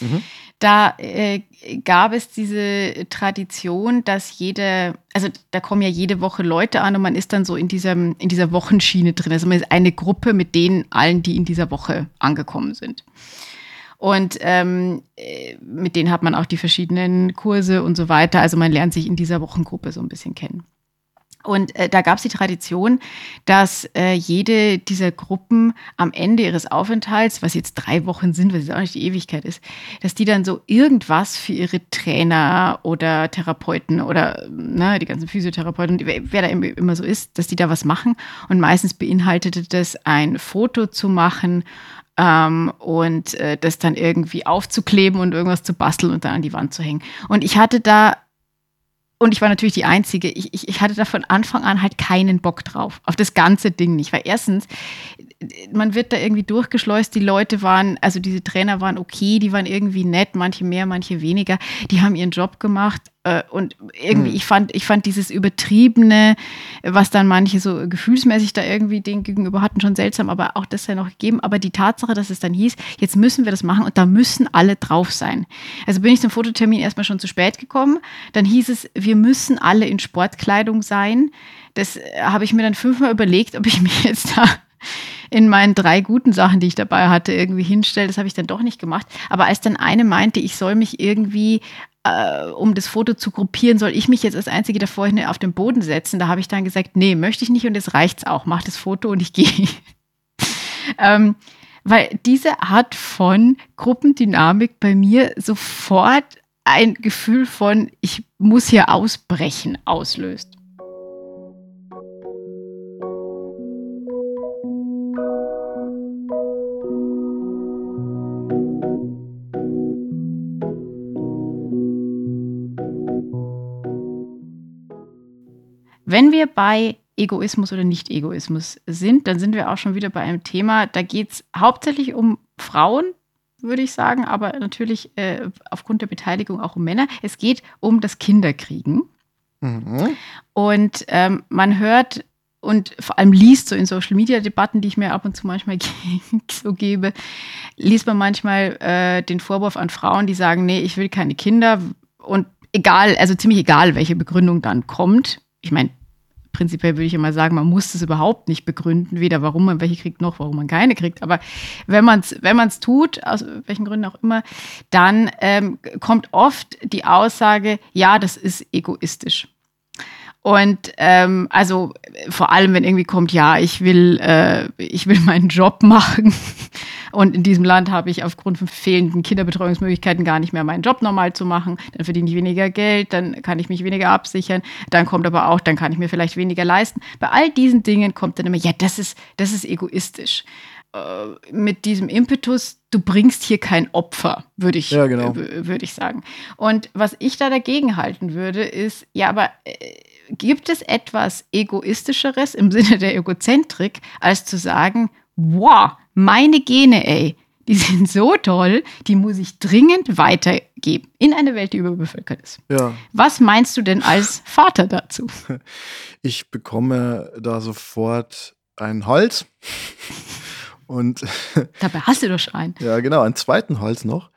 mhm da äh, gab es diese Tradition, dass jede, also da kommen ja jede Woche Leute an und man ist dann so in, diesem, in dieser Wochenschiene drin. Also man ist eine Gruppe mit denen allen, die in dieser Woche angekommen sind. Und ähm, äh, mit denen hat man auch die verschiedenen Kurse und so weiter. Also man lernt sich in dieser Wochengruppe so ein bisschen kennen. Und äh, da gab es die Tradition, dass äh, jede dieser Gruppen am Ende ihres Aufenthalts, was jetzt drei Wochen sind, was jetzt auch nicht die Ewigkeit ist, dass die dann so irgendwas für ihre Trainer oder Therapeuten oder ne, die ganzen Physiotherapeuten, wer, wer da immer so ist, dass die da was machen. Und meistens beinhaltete das ein Foto zu machen ähm, und äh, das dann irgendwie aufzukleben und irgendwas zu basteln und dann an die Wand zu hängen. Und ich hatte da und ich war natürlich die Einzige. Ich, ich, ich hatte da von Anfang an halt keinen Bock drauf, auf das ganze Ding nicht. Weil erstens, man wird da irgendwie durchgeschleust. Die Leute waren, also diese Trainer waren okay, die waren irgendwie nett, manche mehr, manche weniger. Die haben ihren Job gemacht. Äh, und irgendwie, mhm. ich fand, ich fand dieses Übertriebene, was dann manche so gefühlsmäßig da irgendwie den gegenüber hatten, schon seltsam, aber auch das sei noch gegeben. Aber die Tatsache, dass es dann hieß, jetzt müssen wir das machen und da müssen alle drauf sein. Also bin ich zum Fototermin erstmal schon zu spät gekommen. Dann hieß es, wir müssen alle in Sportkleidung sein. Das äh, habe ich mir dann fünfmal überlegt, ob ich mich jetzt da in meinen drei guten Sachen, die ich dabei hatte, irgendwie hinstelle. Das habe ich dann doch nicht gemacht. Aber als dann eine meinte, ich soll mich irgendwie äh, um das Foto zu gruppieren, soll ich mich jetzt als Einzige da vorhin auf den Boden setzen. Da habe ich dann gesagt, nee, möchte ich nicht und jetzt reicht's auch. Mach das Foto und ich gehe. ähm, weil diese Art von Gruppendynamik bei mir sofort ein Gefühl von, ich muss hier ausbrechen, auslöst. Wenn wir bei Egoismus oder Nicht-Egoismus sind, dann sind wir auch schon wieder bei einem Thema, da geht es hauptsächlich um Frauen, würde ich sagen, aber natürlich äh, aufgrund der Beteiligung auch um Männer. Es geht um das Kinderkriegen. Mhm. Und ähm, man hört und vor allem liest so in Social Media Debatten, die ich mir ab und zu manchmal so gebe, liest man manchmal äh, den Vorwurf an Frauen, die sagen, nee, ich will keine Kinder und egal, also ziemlich egal, welche Begründung dann kommt. Ich meine, prinzipiell würde ich immer sagen, man muss es überhaupt nicht begründen, weder warum man welche kriegt, noch warum man keine kriegt. Aber wenn man es wenn man's tut, aus welchen Gründen auch immer, dann ähm, kommt oft die Aussage, ja, das ist egoistisch. Und ähm, also vor allem, wenn irgendwie kommt, ja, ich will, äh, ich will meinen Job machen. Und in diesem Land habe ich aufgrund von fehlenden Kinderbetreuungsmöglichkeiten gar nicht mehr meinen Job normal zu machen. Dann verdiene ich weniger Geld, dann kann ich mich weniger absichern. Dann kommt aber auch, dann kann ich mir vielleicht weniger leisten. Bei all diesen Dingen kommt dann immer, ja, das ist, das ist egoistisch äh, mit diesem Impetus, du bringst hier kein Opfer, würde ich, ja, genau. äh, würd ich sagen. Und was ich da dagegen halten würde, ist, ja, aber äh, gibt es etwas Egoistischeres im Sinne der Egozentrik, als zu sagen, wow, meine Gene, ey, die sind so toll, die muss ich dringend weitergeben in eine Welt, die überbevölkert ist. Ja. Was meinst du denn als Vater dazu? Ich bekomme da sofort ein Holz. Und dabei hast du doch schon einen. Ja, genau, einen zweiten Holz noch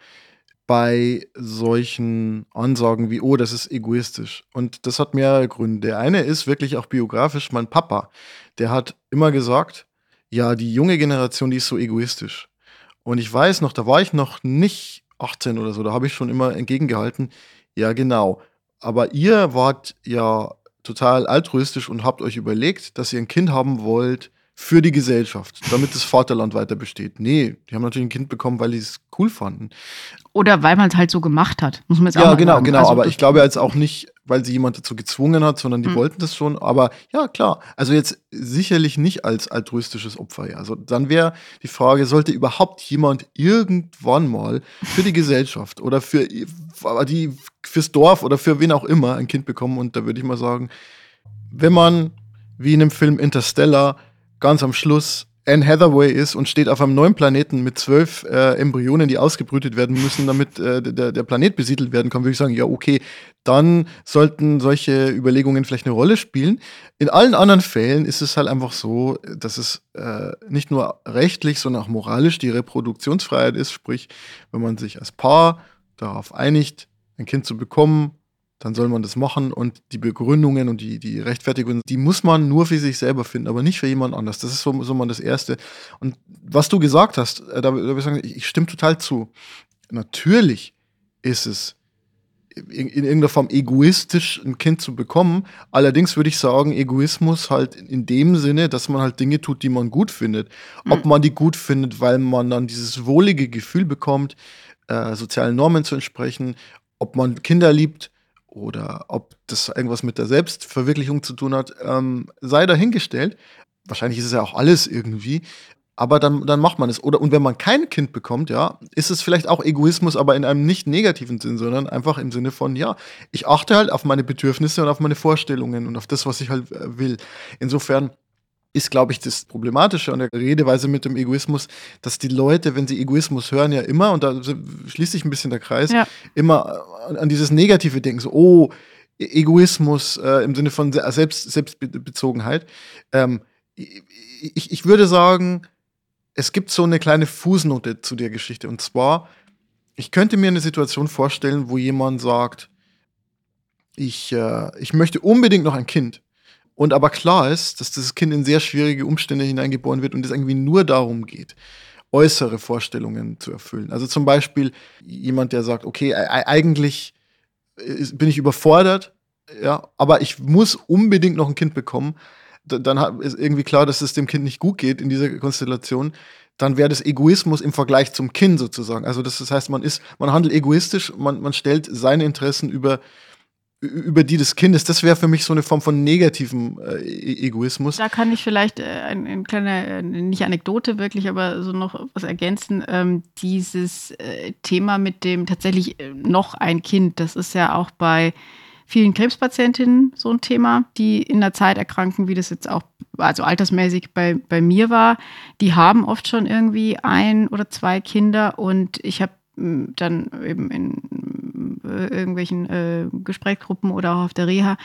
bei solchen Ansagen wie, oh, das ist egoistisch. Und das hat mehrere Gründe. Der eine ist wirklich auch biografisch, mein Papa, der hat immer gesagt, ja, die junge Generation, die ist so egoistisch. Und ich weiß noch, da war ich noch nicht 18 oder so, da habe ich schon immer entgegengehalten, ja, genau. Aber ihr wart ja total altruistisch und habt euch überlegt, dass ihr ein Kind haben wollt, für die Gesellschaft, damit das Vaterland weiter besteht. Nee, die haben natürlich ein Kind bekommen, weil die es cool fanden. Oder weil man es halt so gemacht hat, muss man jetzt ja, auch Ja, genau, genau. Also, aber ich glaube jetzt auch nicht, weil sie jemand dazu gezwungen hat, sondern die mhm. wollten das schon. Aber ja, klar. Also jetzt sicherlich nicht als altruistisches Opfer. Ja. Also dann wäre die Frage, sollte überhaupt jemand irgendwann mal für die Gesellschaft oder für die, fürs Dorf oder für wen auch immer ein Kind bekommen? Und da würde ich mal sagen, wenn man wie in dem Film Interstellar ganz am Schluss Anne Hathaway ist und steht auf einem neuen Planeten mit zwölf äh, Embryonen, die ausgebrütet werden müssen, damit äh, der, der Planet besiedelt werden kann, würde ich sagen, ja, okay, dann sollten solche Überlegungen vielleicht eine Rolle spielen. In allen anderen Fällen ist es halt einfach so, dass es äh, nicht nur rechtlich, sondern auch moralisch die Reproduktionsfreiheit ist, sprich, wenn man sich als Paar darauf einigt, ein Kind zu bekommen, dann soll man das machen und die Begründungen und die, die Rechtfertigungen, die muss man nur für sich selber finden, aber nicht für jemand anders. Das ist so, so mal das Erste. Und was du gesagt hast, äh, da, da würde ich sagen, ich, ich stimme total zu. Natürlich ist es in, in, irgendeiner Form egoistisch, ein Kind zu bekommen. Allerdings würde ich sagen, Egoismus halt in dem Sinne, dass man halt Dinge tut, die man gut findet. Mhm. Ob man die gut findet, weil man dann dieses wohlige Gefühl bekommt, äh, sozialen Normen zu entsprechen, ob man Kinder liebt, oder ob das irgendwas mit der Selbstverwirklichung zu tun hat, ähm, sei dahingestellt. Wahrscheinlich ist es ja auch alles irgendwie. Aber dann, dann macht man es. Oder, und wenn man kein Kind bekommt, ja, ist es vielleicht auch Egoismus, aber in einem nicht negativen Sinn, sondern einfach im Sinne von, ja, ich achte halt auf meine Bedürfnisse und auf meine Vorstellungen und auf das, was ich halt äh, will. Insofern ist, glaube ich, das Problematische an der Redeweise mit dem Egoismus, dass die Leute, wenn sie Egoismus hören, ja immer, und da schließt sich ein bisschen der Kreis, ja. immer an, an, dieses Negative denken, so, oh, e-, Egoismus äh, im Sinne von Selbst, Selbstbezogenheit. Ähm, ich, ich würde sagen, es gibt so eine kleine Fußnote zu der Geschichte. Und zwar, ich könnte mir eine Situation vorstellen, wo jemand sagt, ich, äh, ich möchte unbedingt noch ein Kind. Und aber klar ist, dass das Kind in sehr schwierige Umstände hineingeboren wird und es irgendwie nur darum geht, äußere Vorstellungen zu erfüllen. Also zum Beispiel jemand, der sagt, okay, eigentlich bin ich überfordert, ja, aber ich muss unbedingt noch ein Kind bekommen. Dann ist irgendwie klar, dass es dem Kind nicht gut geht in dieser Konstellation. Dann wäre das Egoismus im Vergleich zum Kind sozusagen. Also das, heißt, man ist, man handelt egoistisch, man, man stellt seine Interessen über, über die des Kindes. Das wäre für mich so eine Form von negativem äh, e-, Egoismus. Da kann ich vielleicht äh, ein, ein kleiner, äh, nicht Anekdote wirklich, aber so noch was ergänzen. Ähm, dieses äh, Thema mit dem tatsächlich äh, noch ein Kind, das ist ja auch bei vielen Krebspatientinnen so ein Thema, die in der Zeit erkranken, wie das jetzt auch, also altersmäßig bei, bei mir war. Die haben oft schon irgendwie ein oder zwei Kinder und ich habe dann eben in äh, irgendwelchen äh, Gesprächsgruppen oder auch auf der Reha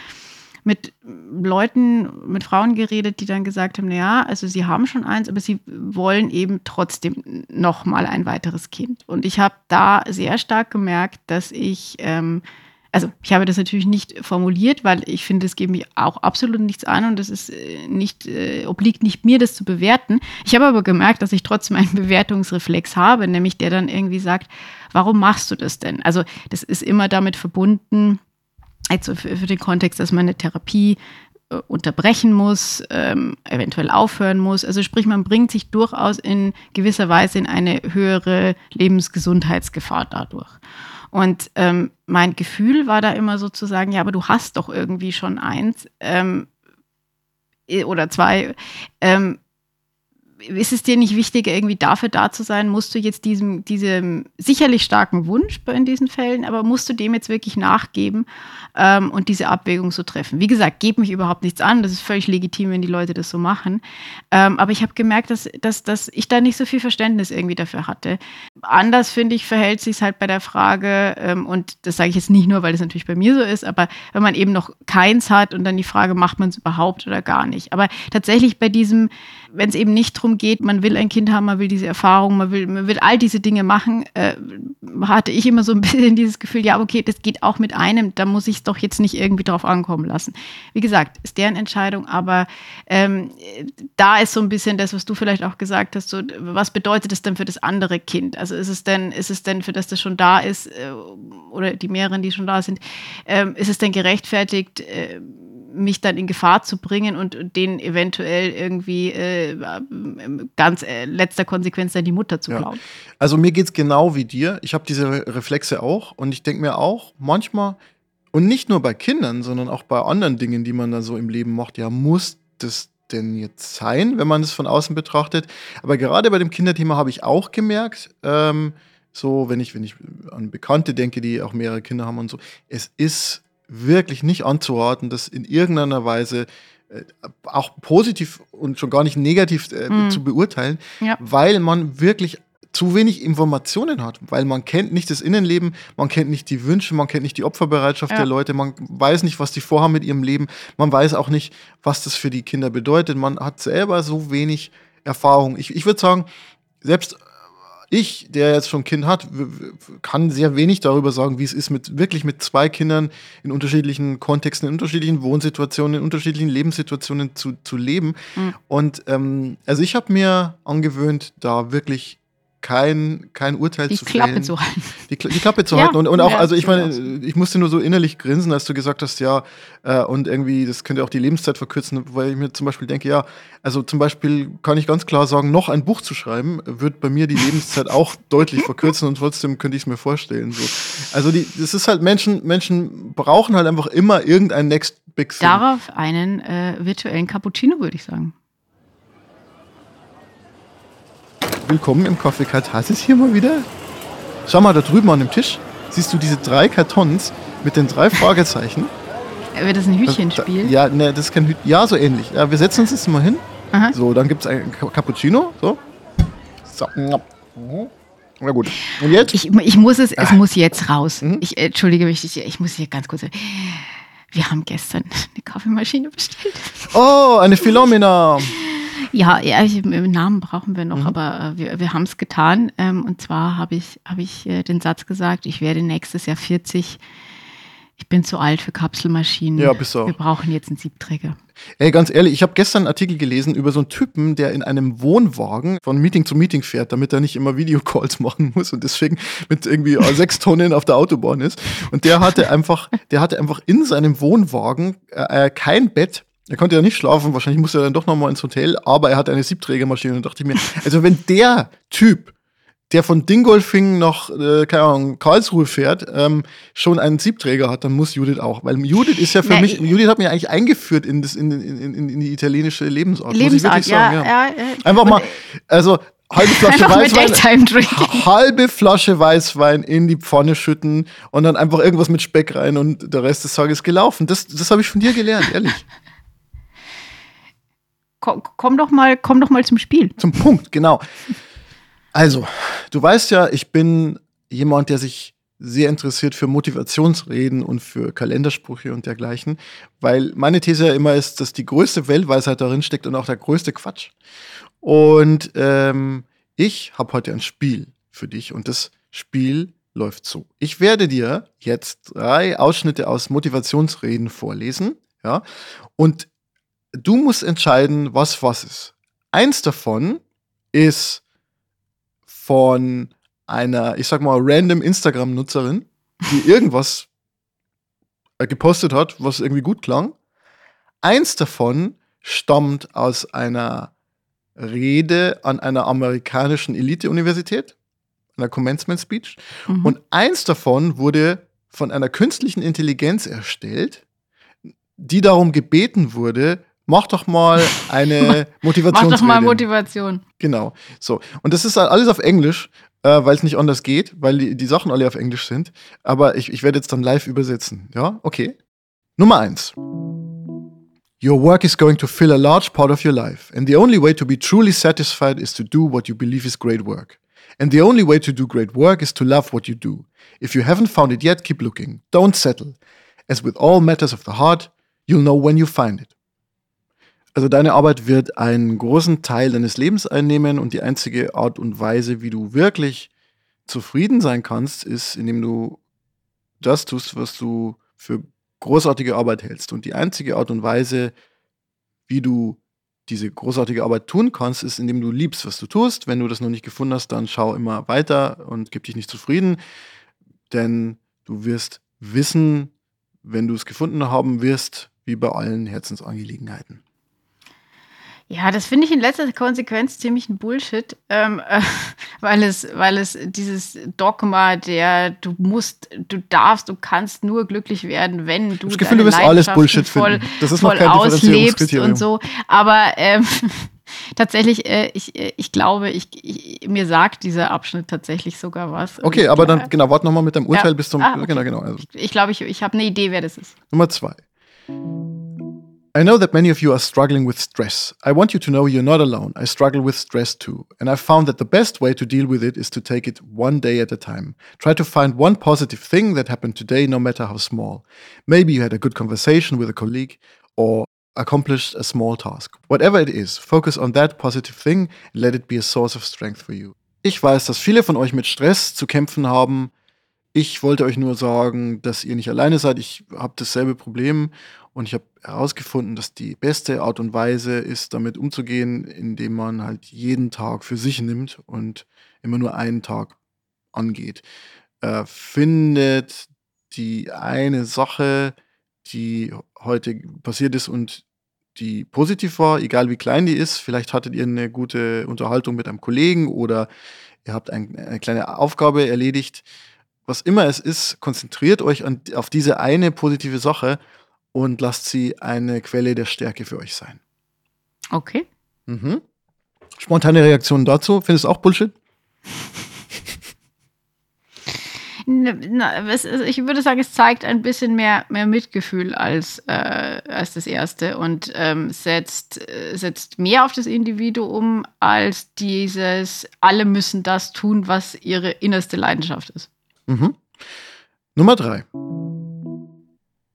mit Leuten, mit Frauen geredet, die dann gesagt haben, naja, also sie haben schon eins, aber sie wollen eben trotzdem noch mal ein weiteres Kind. Und ich habe da sehr stark gemerkt, dass ich ähm, also ich habe das natürlich nicht formuliert, weil ich finde, es geht mich auch absolut nichts an und es ist äh, nicht, äh, obliegt nicht mir, das zu bewerten. Ich habe aber gemerkt, dass ich trotzdem einen Bewertungsreflex habe, nämlich der dann irgendwie sagt, warum machst du das denn? Also das ist immer damit verbunden, also für, für den Kontext, dass man eine Therapie äh, unterbrechen muss, ähm, eventuell aufhören muss. Also sprich, man bringt sich durchaus in gewisser Weise in eine höhere Lebensgesundheitsgefahr dadurch. Und ähm, mein Gefühl war da immer sozusagen, ja, aber du hast doch irgendwie schon eins ähm, oder zwei. Ähm, ist es dir nicht wichtiger, irgendwie dafür da zu sein? Musst du jetzt diesem, diesem sicherlich starken Wunsch in diesen Fällen, aber musst du dem jetzt wirklich nachgeben ähm, und diese Abwägung so treffen? Wie gesagt, gebe mich überhaupt nichts an. Das ist völlig legitim, wenn die Leute das so machen. Ähm, aber ich habe gemerkt, dass, dass, dass ich da nicht so viel Verständnis irgendwie dafür hatte. Anders, finde ich, verhält sich es halt bei der Frage, ähm, und das sage ich jetzt nicht nur, weil das natürlich bei mir so ist, aber wenn man eben noch keins hat und dann die Frage, macht man es überhaupt oder gar nicht. Aber tatsächlich bei diesem, wenn es eben nicht darum geht, man will ein Kind haben, man will diese Erfahrung, man will, man will all diese Dinge machen, äh, hatte ich immer so ein bisschen dieses Gefühl, ja, okay, das geht auch mit einem, da muss ich es doch jetzt nicht irgendwie drauf ankommen lassen. Wie gesagt, ist deren Entscheidung, aber ähm, da ist so ein bisschen das, was du vielleicht auch gesagt hast, so, was bedeutet das denn für das andere Kind? Also ist es denn, ist es denn, für das das schon da ist, äh, oder die mehreren, die schon da sind, äh, ist es denn gerechtfertigt, äh, mich dann in Gefahr zu bringen und denen eventuell irgendwie äh, ganz äh, letzter Konsequenz dann die Mutter zu klauen. Ja. Also mir geht es genau wie dir. Ich habe diese Reflexe auch und ich denke mir auch manchmal, und nicht nur bei Kindern, sondern auch bei anderen Dingen, die man da so im Leben macht, ja, muss das denn jetzt sein, wenn man es von außen betrachtet? Aber gerade bei dem Kinderthema habe ich auch gemerkt, ähm, so, wenn ich, wenn ich an Bekannte denke, die auch mehrere Kinder haben und so, es ist wirklich nicht anzuraten, das in irgendeiner Weise auch positiv und schon gar nicht negativ äh, mhm. zu beurteilen, ja. weil man wirklich zu wenig Informationen hat, weil man kennt nicht das Innenleben, man kennt nicht die Wünsche, man kennt nicht die Opferbereitschaft ja. der Leute, man weiß nicht, was die vorhaben mit ihrem Leben, man weiß auch nicht, was das für die Kinder bedeutet, man hat selber so wenig Erfahrung. Ich, ich würde sagen, selbst ich, der jetzt schon ein Kind hat, kann sehr wenig darüber sagen, wie es ist, mit wirklich mit zwei Kindern in unterschiedlichen Kontexten, in unterschiedlichen Wohnsituationen, in unterschiedlichen Lebenssituationen zu, zu leben. Mhm. Und ähm, also ich habe mir angewöhnt, da wirklich kein, kein Urteil die zu Klappe fällen. zu halten. Die, die Klappe zu ja, halten. Und, und auch, ja, also ich meine, ich musste nur so innerlich grinsen, als du gesagt hast, ja, äh, und irgendwie, das könnte auch die Lebenszeit verkürzen, weil ich mir zum Beispiel denke, ja, also zum Beispiel kann ich ganz klar sagen, noch ein Buch zu schreiben, wird bei mir die Lebenszeit auch deutlich verkürzen und trotzdem könnte ich es mir vorstellen. So. Also die, das ist halt, Menschen, Menschen brauchen halt einfach immer irgendein Next Big Thing. Darauf einen äh, virtuellen Cappuccino, würde ich sagen. Willkommen im Coffee Kartasis hier mal wieder. Schau mal da drüben an dem Tisch. Siehst du diese drei Kartons mit den drei Fragezeichen? Wird das ein Hütchenspiel? Ja, ne, das ist kein Hütchen. Ja, so ähnlich. Ja, wir setzen uns jetzt mal hin. Aha. So, dann gibt es ein Cappuccino. So. So. Na gut. Und jetzt? Ich, ich muss es, es ah. muss jetzt raus. Mhm. Ich entschuldige mich, ich, ich muss hier ganz kurz. Wir haben gestern eine Kaffeemaschine bestellt. Oh, eine Philomena. Ja, ja Namen brauchen wir noch, mhm. aber äh, wir, wir haben es getan. Ähm, und zwar habe ich, hab ich äh, den Satz gesagt, ich werde nächstes Jahr 40. Ich bin zu alt für Kapselmaschinen. Ja, bist du auch. Wir brauchen jetzt einen Siebträger. Ey, ganz ehrlich, ich habe gestern einen Artikel gelesen über so einen Typen, der in einem Wohnwagen von Meeting zu Meeting fährt, damit er nicht immer Videocalls machen muss und deswegen mit irgendwie äh, sechs Tonnen auf der Autobahn ist. Und der hatte einfach, der hatte einfach in seinem Wohnwagen äh, äh kein Bett er konnte ja nicht schlafen, wahrscheinlich musste er dann doch nochmal ins Hotel, aber er hatte eine Siebträgermaschine und dachte ich mir, also wenn der Typ, der von Dingolfing nach, äh, keine Ahnung, Karlsruhe fährt, ähm, schon einen Siebträger hat, dann muss Judith auch. Weil Judith ist ja für Na, mich, Judith hat mich eigentlich eingeführt in, das, in, in, in, in die italienische Lebensart. Lebensart, muss ich wirklich ja, sagen. Ja. ja. Einfach mal, also halbe Flasche Weißwein, halbe Flasche Weißwein in die Pfanne schütten und dann einfach irgendwas mit Speck rein und der Rest des Tages gelaufen. Das, das habe ich von dir gelernt, ehrlich. Komm, doch mal, komm doch mal zum Spiel. Zum Punkt, genau. Also, du weißt ja, ich bin jemand, der sich sehr interessiert für Motivationsreden und für Kalendersprüche und dergleichen, weil meine These ja immer ist, dass die größte Weltweisheit darin steckt und auch der größte Quatsch. Und ähm, ich habe heute ein Spiel für dich und das Spiel läuft so. Ich werde dir jetzt drei Ausschnitte aus Motivationsreden vorlesen, ja, und du musst entscheiden, was was ist. Eins davon ist von einer, ich sag mal, random Instagram-Nutzerin, die irgendwas äh, gepostet hat, was irgendwie gut klang. Eins davon stammt aus einer Rede an einer amerikanischen Elite-Universität, einer Commencement Speech. Mhm. Und eins davon wurde von einer künstlichen Intelligenz erstellt, die darum gebeten wurde, mach doch mal eine Mach Motivationsrede. doch mal Motivation. Genau. So. Und das ist alles auf Englisch, äh, weil es nicht anders geht, weil die, die Sachen alle auf Englisch sind. Aber ich, ich werde jetzt dann live übersetzen. Ja, okay. Nummer eins. Your work is going to fill a large part of your life, and the only way to be truly satisfied is to do what you believe is great work. And the only way to do great work is to love what you do. If you haven't found it yet, keep looking. Don't settle. As with all matters of the heart, you'll know when you find it. Also deine Arbeit wird einen großen Teil deines Lebens einnehmen und die einzige Art und Weise, wie du wirklich zufrieden sein kannst, ist, indem du das tust, was du für großartige Arbeit hältst. Und die einzige Art und Weise, wie du diese großartige Arbeit tun kannst, ist, indem du liebst, was du tust. Wenn du das noch nicht gefunden hast, dann schau immer weiter und gib dich nicht zufrieden, denn du wirst wissen, wenn du es gefunden haben wirst, wie bei allen Herzensangelegenheiten. Ja, das finde ich in letzter Konsequenz ziemlich ein Bullshit, ähm, äh, weil, es, weil es dieses Dogma der du musst, du darfst, du kannst nur glücklich werden, wenn du Das Gefühl, du wirst alles Bullshit voll, finden. Das ist noch kein auslebst und so. Aber ähm, tatsächlich, äh, ich, äh, ich glaube, ich, ich, mir sagt dieser Abschnitt tatsächlich sogar was. Okay, aber dann, genau, warte nochmal mit deinem Urteil Ja. bis zum. Ah, okay. Genau, genau. Also, Ich glaube, ich, ich habe eine Idee, wer das ist. Nummer zwei. I know that many of you are struggling with stress. I want you to know you're not alone. I struggle with stress too. And I've found that the best way to deal with it is to take it one day at a time. Try to find one positive thing that happened today, no matter how small. Maybe you had a good conversation with a colleague or accomplished a small task. Whatever it is, focus on that positive thing and let it be a source of strength for you. Ich weiß, dass viele von euch mit Stress zu kämpfen haben. Ich wollte euch nur sagen, dass ihr nicht alleine seid. Ich habe dasselbe Problem und ich habe herausgefunden, dass die beste Art und Weise ist, damit umzugehen, indem man halt jeden Tag für sich nimmt und immer nur einen Tag angeht. Äh, findet die eine Sache, die heute passiert ist und die positiv war, egal wie klein die ist. Vielleicht hattet ihr eine gute Unterhaltung mit einem Kollegen oder ihr habt ein, eine kleine Aufgabe erledigt. Was immer es ist, konzentriert euch an, auf diese eine positive Sache und lasst sie eine Quelle der Stärke für euch sein. Okay. Mhm. Spontane Reaktionen dazu? Findest du auch Bullshit? Na, es- ich würde sagen, es zeigt ein bisschen mehr, mehr Mitgefühl als, äh, als das erste und ähm, setzt, äh, setzt mehr auf das Individuum als dieses, alle müssen das tun, was ihre innerste Leidenschaft ist. Mhm. Nummer drei.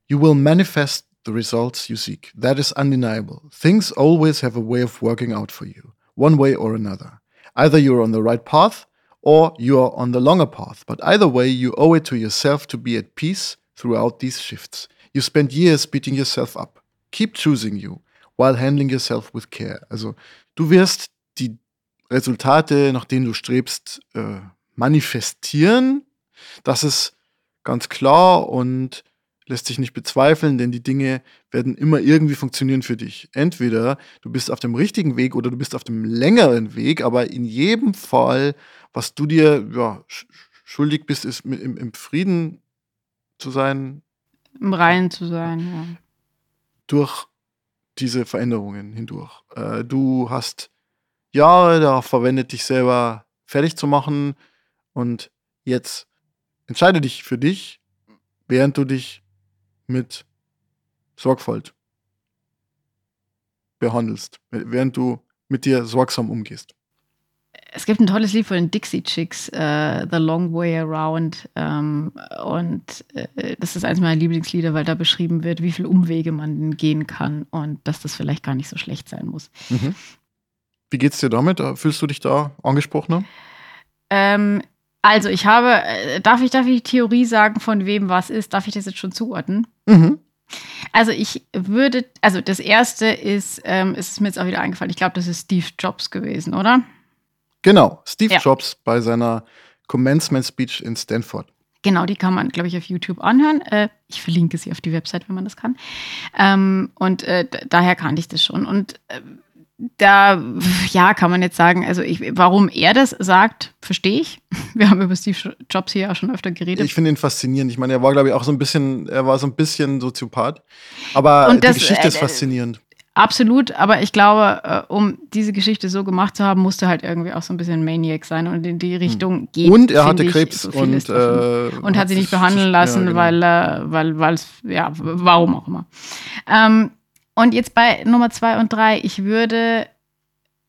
You will manifest the results you seek. That is undeniable. Things always have a way of working out for you, one way or another. Either you're on the right path or you're on the longer path. But either way, you owe it to yourself to be at peace throughout these shifts. You spent years beating yourself up. Keep choosing you while handling yourself with care. Also, du wirst die Resultate, nach denen du strebst, äh, manifestieren. Das ist ganz klar und lässt sich nicht bezweifeln, denn die Dinge werden immer irgendwie funktionieren für dich. Entweder du bist auf dem richtigen Weg oder du bist auf dem längeren Weg, aber in jedem Fall, was du dir ja, sch- schuldig bist, ist im, im Frieden zu sein Im Reinen zu sein, ja. durch diese Veränderungen hindurch. Äh, du hast Jahre darauf verwendet, dich selber fertig zu machen. Und jetzt entscheide dich für dich, während du dich mit Sorgfalt behandelst, während du mit dir sorgsam umgehst. Es gibt ein tolles Lied von den Dixie Chicks, uh, The Long Way Around. Ähm, und äh, das ist eines meiner Lieblingslieder, weil da beschrieben wird, wie viele Umwege man gehen kann und dass das vielleicht gar nicht so schlecht sein muss. Mhm. Wie geht's dir damit? Fühlst du dich da angesprochen? Ähm, also, ich habe, äh, darf ich, darf ich die Theorie sagen, von wem was ist? Darf ich das jetzt schon zuordnen? Mhm. Also ich würde, also das erste ist, ähm, ist mir jetzt auch wieder eingefallen, ich glaube, das ist Steve Jobs gewesen, oder? Genau, Steve ja. Jobs bei seiner Commencement Speech in Stanford. Genau, die kann man, glaube ich, auf YouTube anhören. Äh, ich verlinke sie auf die Website, wenn man das kann. Ähm, und äh, daher kannte ich das schon. Und äh, da, ja, kann man jetzt sagen, also ich, warum er das sagt, verstehe ich. Wir haben über Steve Jobs hier auch schon öfter geredet. Ich finde ihn faszinierend. Ich meine, er war, glaube ich, auch so ein bisschen, er war so ein bisschen Soziopath. Aber das, die Geschichte äh, ist faszinierend. Absolut, aber ich glaube, äh, um diese Geschichte so gemacht zu haben, musste halt irgendwie auch so ein bisschen Maniac sein und in die Richtung hm. geht. Und er hatte Krebs so und, äh, und hat sich nicht behandeln lassen, ja, genau. weil, äh, weil, weil es, ja, warum auch immer. Ähm, und jetzt bei Nummer zwei und drei, ich würde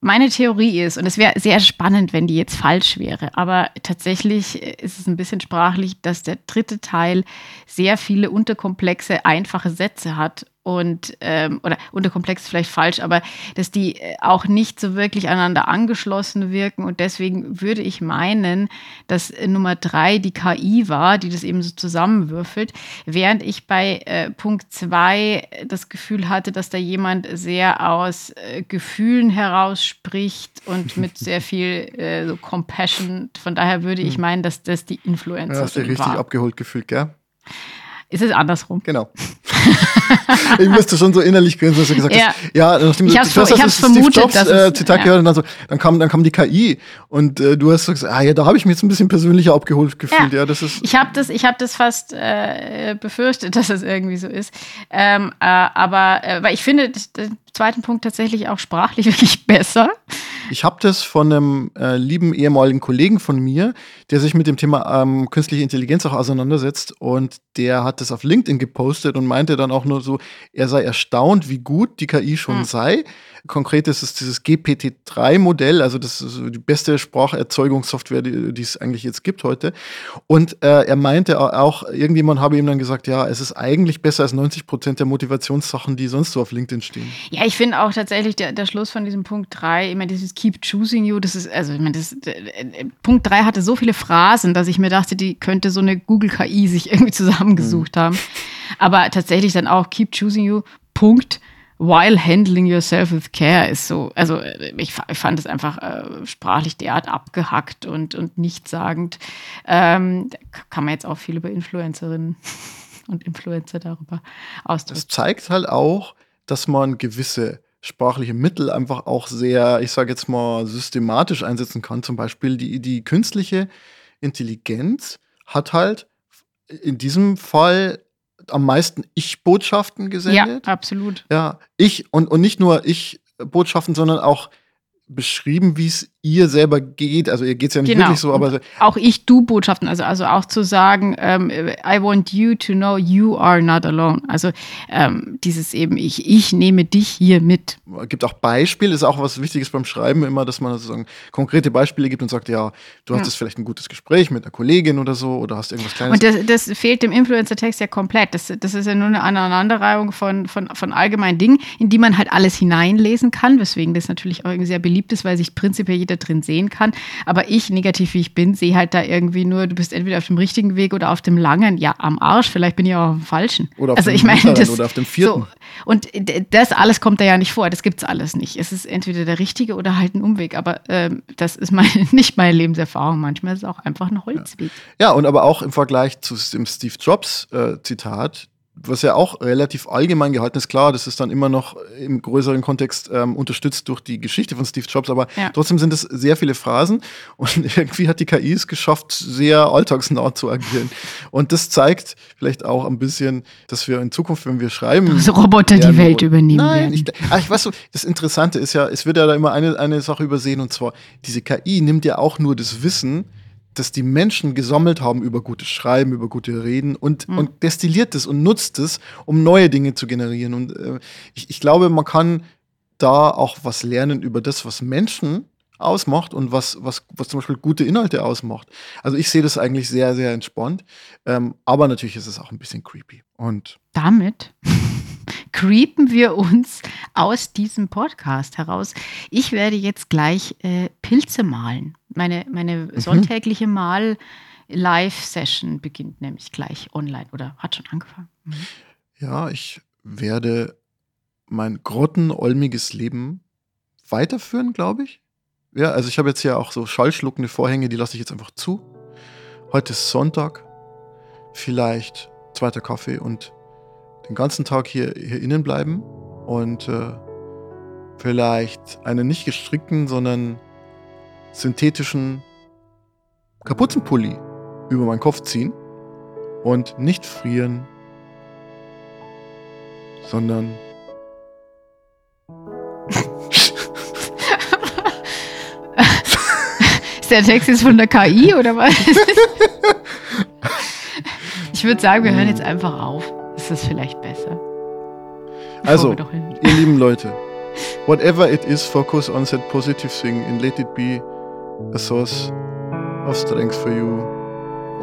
meine Theorie ist, und es wäre sehr spannend, wenn die jetzt falsch wäre, aber tatsächlich ist es ein bisschen sprachlich, dass der dritte Teil sehr viele unterkomplexe, einfache Sätze hat und ähm, oder unterkomplex vielleicht falsch, aber dass die äh, auch nicht so wirklich aneinander angeschlossen wirken und deswegen würde ich meinen, dass äh, Nummer drei die KI war, die das eben so zusammenwürfelt, während ich bei äh, Punkt zwei das Gefühl hatte, dass da jemand sehr aus äh, Gefühlen heraus spricht und mit sehr viel äh, so Compassion. Von daher würde ich hm. meinen, dass das die Influencer ja, hast du richtig abgeholt gefühlt, gell? Ist es andersrum? Genau. ich musste schon so innerlich grinsen, dass du gesagt ja. hast, ja, nachdem ich du hab's, das, ich hab's vermutet, Jobs äh, Zitat ja. gehört und dann, so, dann, kam, dann kam die KI und äh, du hast so gesagt, ah ja, da habe ich mich jetzt ein bisschen persönlicher abgeholt gefühlt. Ja, ja das ist. Ich habe das, ich hab das fast äh, befürchtet, dass es das irgendwie so ist. Ähm, äh, aber äh, weil ich finde den zweiten Punkt tatsächlich auch sprachlich wirklich besser. Ich habe das von einem äh, lieben ehemaligen Kollegen von mir, der sich mit dem Thema ähm, künstliche Intelligenz auch auseinandersetzt und der hat das auf LinkedIn gepostet und meinte dann auch nur so, er sei erstaunt, wie gut die KI schon mhm. sei. Konkret ist es dieses GPT-3-Modell, also das ist die beste Spracherzeugungssoftware, die, die es eigentlich jetzt gibt heute. Und äh, er meinte auch, irgendjemand habe ihm dann gesagt, ja, es ist eigentlich besser als 90 Prozent der Motivationssachen, die sonst so auf LinkedIn stehen. Ja, ich finde auch tatsächlich der, der Schluss von diesem Punkt 3, immer dieses Keep Choosing You, das ist, also ich meine, das, äh, Punkt 3 hatte so viele Phrasen, dass ich mir dachte, die könnte so eine Google-KI sich irgendwie zusammengesucht mhm. haben. Aber tatsächlich dann auch Keep Choosing You, Punkt while handling yourself with care ist so, also äh, ich, ich fand es einfach äh, sprachlich derart abgehackt und, und nichtssagend. Ähm, kann man jetzt auch viel über Influencerinnen und Influencer darüber ausdrücken. Das zeigt halt auch, dass man gewisse sprachliche Mittel einfach auch sehr, ich sage jetzt mal, systematisch einsetzen kann. Zum Beispiel die, die künstliche Intelligenz hat halt in diesem Fall am meisten Ich-Botschaften gesendet. Ja, absolut. Ja, ich und, und nicht nur Ich-Botschaften, sondern auch beschrieben, wie es ihr selber geht. Also ihr geht es ja nicht genau. wirklich so, aber. Auch Ich-Du-Botschaften, also, also auch zu sagen, ähm, I want you to know you are not alone. Also ähm, dieses eben, ich, ich nehme dich hier mit. Es gibt auch Beispiele, ist auch was Wichtiges beim Schreiben immer, dass man sozusagen konkrete Beispiele gibt und sagt, ja, du hattest ja. vielleicht ein gutes Gespräch mit einer Kollegin oder so oder hast irgendwas Kleines. Und das, das fehlt dem Influencer-Text ja komplett. Das, das ist ja nur eine Aneinanderreihung von, von, von allgemeinen Dingen, in die man halt alles hineinlesen kann, weswegen das natürlich auch irgendwie sehr beliebt ist, weil sich prinzipiell jeder drin sehen kann. Aber ich, negativ wie ich bin, sehe halt da irgendwie nur, du bist entweder auf dem richtigen Weg oder auf dem langen, ja, am Arsch, vielleicht bin ich auch auf dem falschen. Oder auf also, dem ich meine, das, oder auf dem vierten. So, und das alles kommt da ja nicht vor, das gibt es alles nicht. Es ist entweder der richtige oder halt ein Umweg, aber ähm, das ist meine, nicht meine Lebenserfahrung. Manchmal ist es auch einfach ein Holzweg. Ja. ja, und aber auch im Vergleich zu dem Steve Jobs äh, Zitat, was ja auch relativ allgemein gehalten ist. Klar, das ist dann immer noch im größeren Kontext ähm, unterstützt durch die Geschichte von Steve Jobs, aber ja. trotzdem sind es sehr viele Phrasen und irgendwie hat die KI es geschafft, sehr alltagsnah zu agieren. Und das zeigt vielleicht auch ein bisschen, dass wir in Zukunft, wenn wir schreiben. Dass Roboter die Welt übernehmen nein, werden. Ich, ach, ich weiß so, das Interessante ist ja, es wird ja da immer eine, eine Sache übersehen und zwar, diese KI nimmt ja auch nur das Wissen, das die Menschen gesammelt haben über gutes Schreiben, über gute Reden und, mhm. und destilliert es und nutzt es, um neue Dinge zu generieren. Und äh, ich, ich glaube, man kann da auch was lernen über das, was Menschen ausmacht und was, was, was zum Beispiel gute Inhalte ausmacht. Also ich sehe das eigentlich sehr, sehr entspannt. Ähm, aber natürlich ist es auch ein bisschen creepy. Und damit creepen wir uns aus diesem Podcast heraus. Ich werde jetzt gleich äh, Pilze malen. Meine, meine mhm. sonntägliche Mal- Live-Session beginnt nämlich gleich online oder hat schon angefangen. Mhm. Ja, ich werde mein grottenolmiges Leben weiterführen, glaube ich. Ja, also ich habe jetzt ja auch so schallschluckende Vorhänge, die lasse ich jetzt einfach zu. Heute ist Sonntag. Vielleicht zweiter Kaffee und den ganzen Tag hier, hier innen bleiben und äh, vielleicht einen nicht gestrickten, sondern synthetischen Kapuzenpulli über meinen Kopf ziehen und nicht frieren, sondern Ist der Text jetzt von der KI oder was? ich würde sagen, wir hören jetzt einfach auf. Ist das vielleicht besser? Also, ihr lieben Leute, whatever it is, focus on that positive thing and let it be a source of strength for you.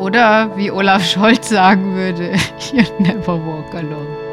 Oder wie Olaf Scholz sagen würde, you never walk alone.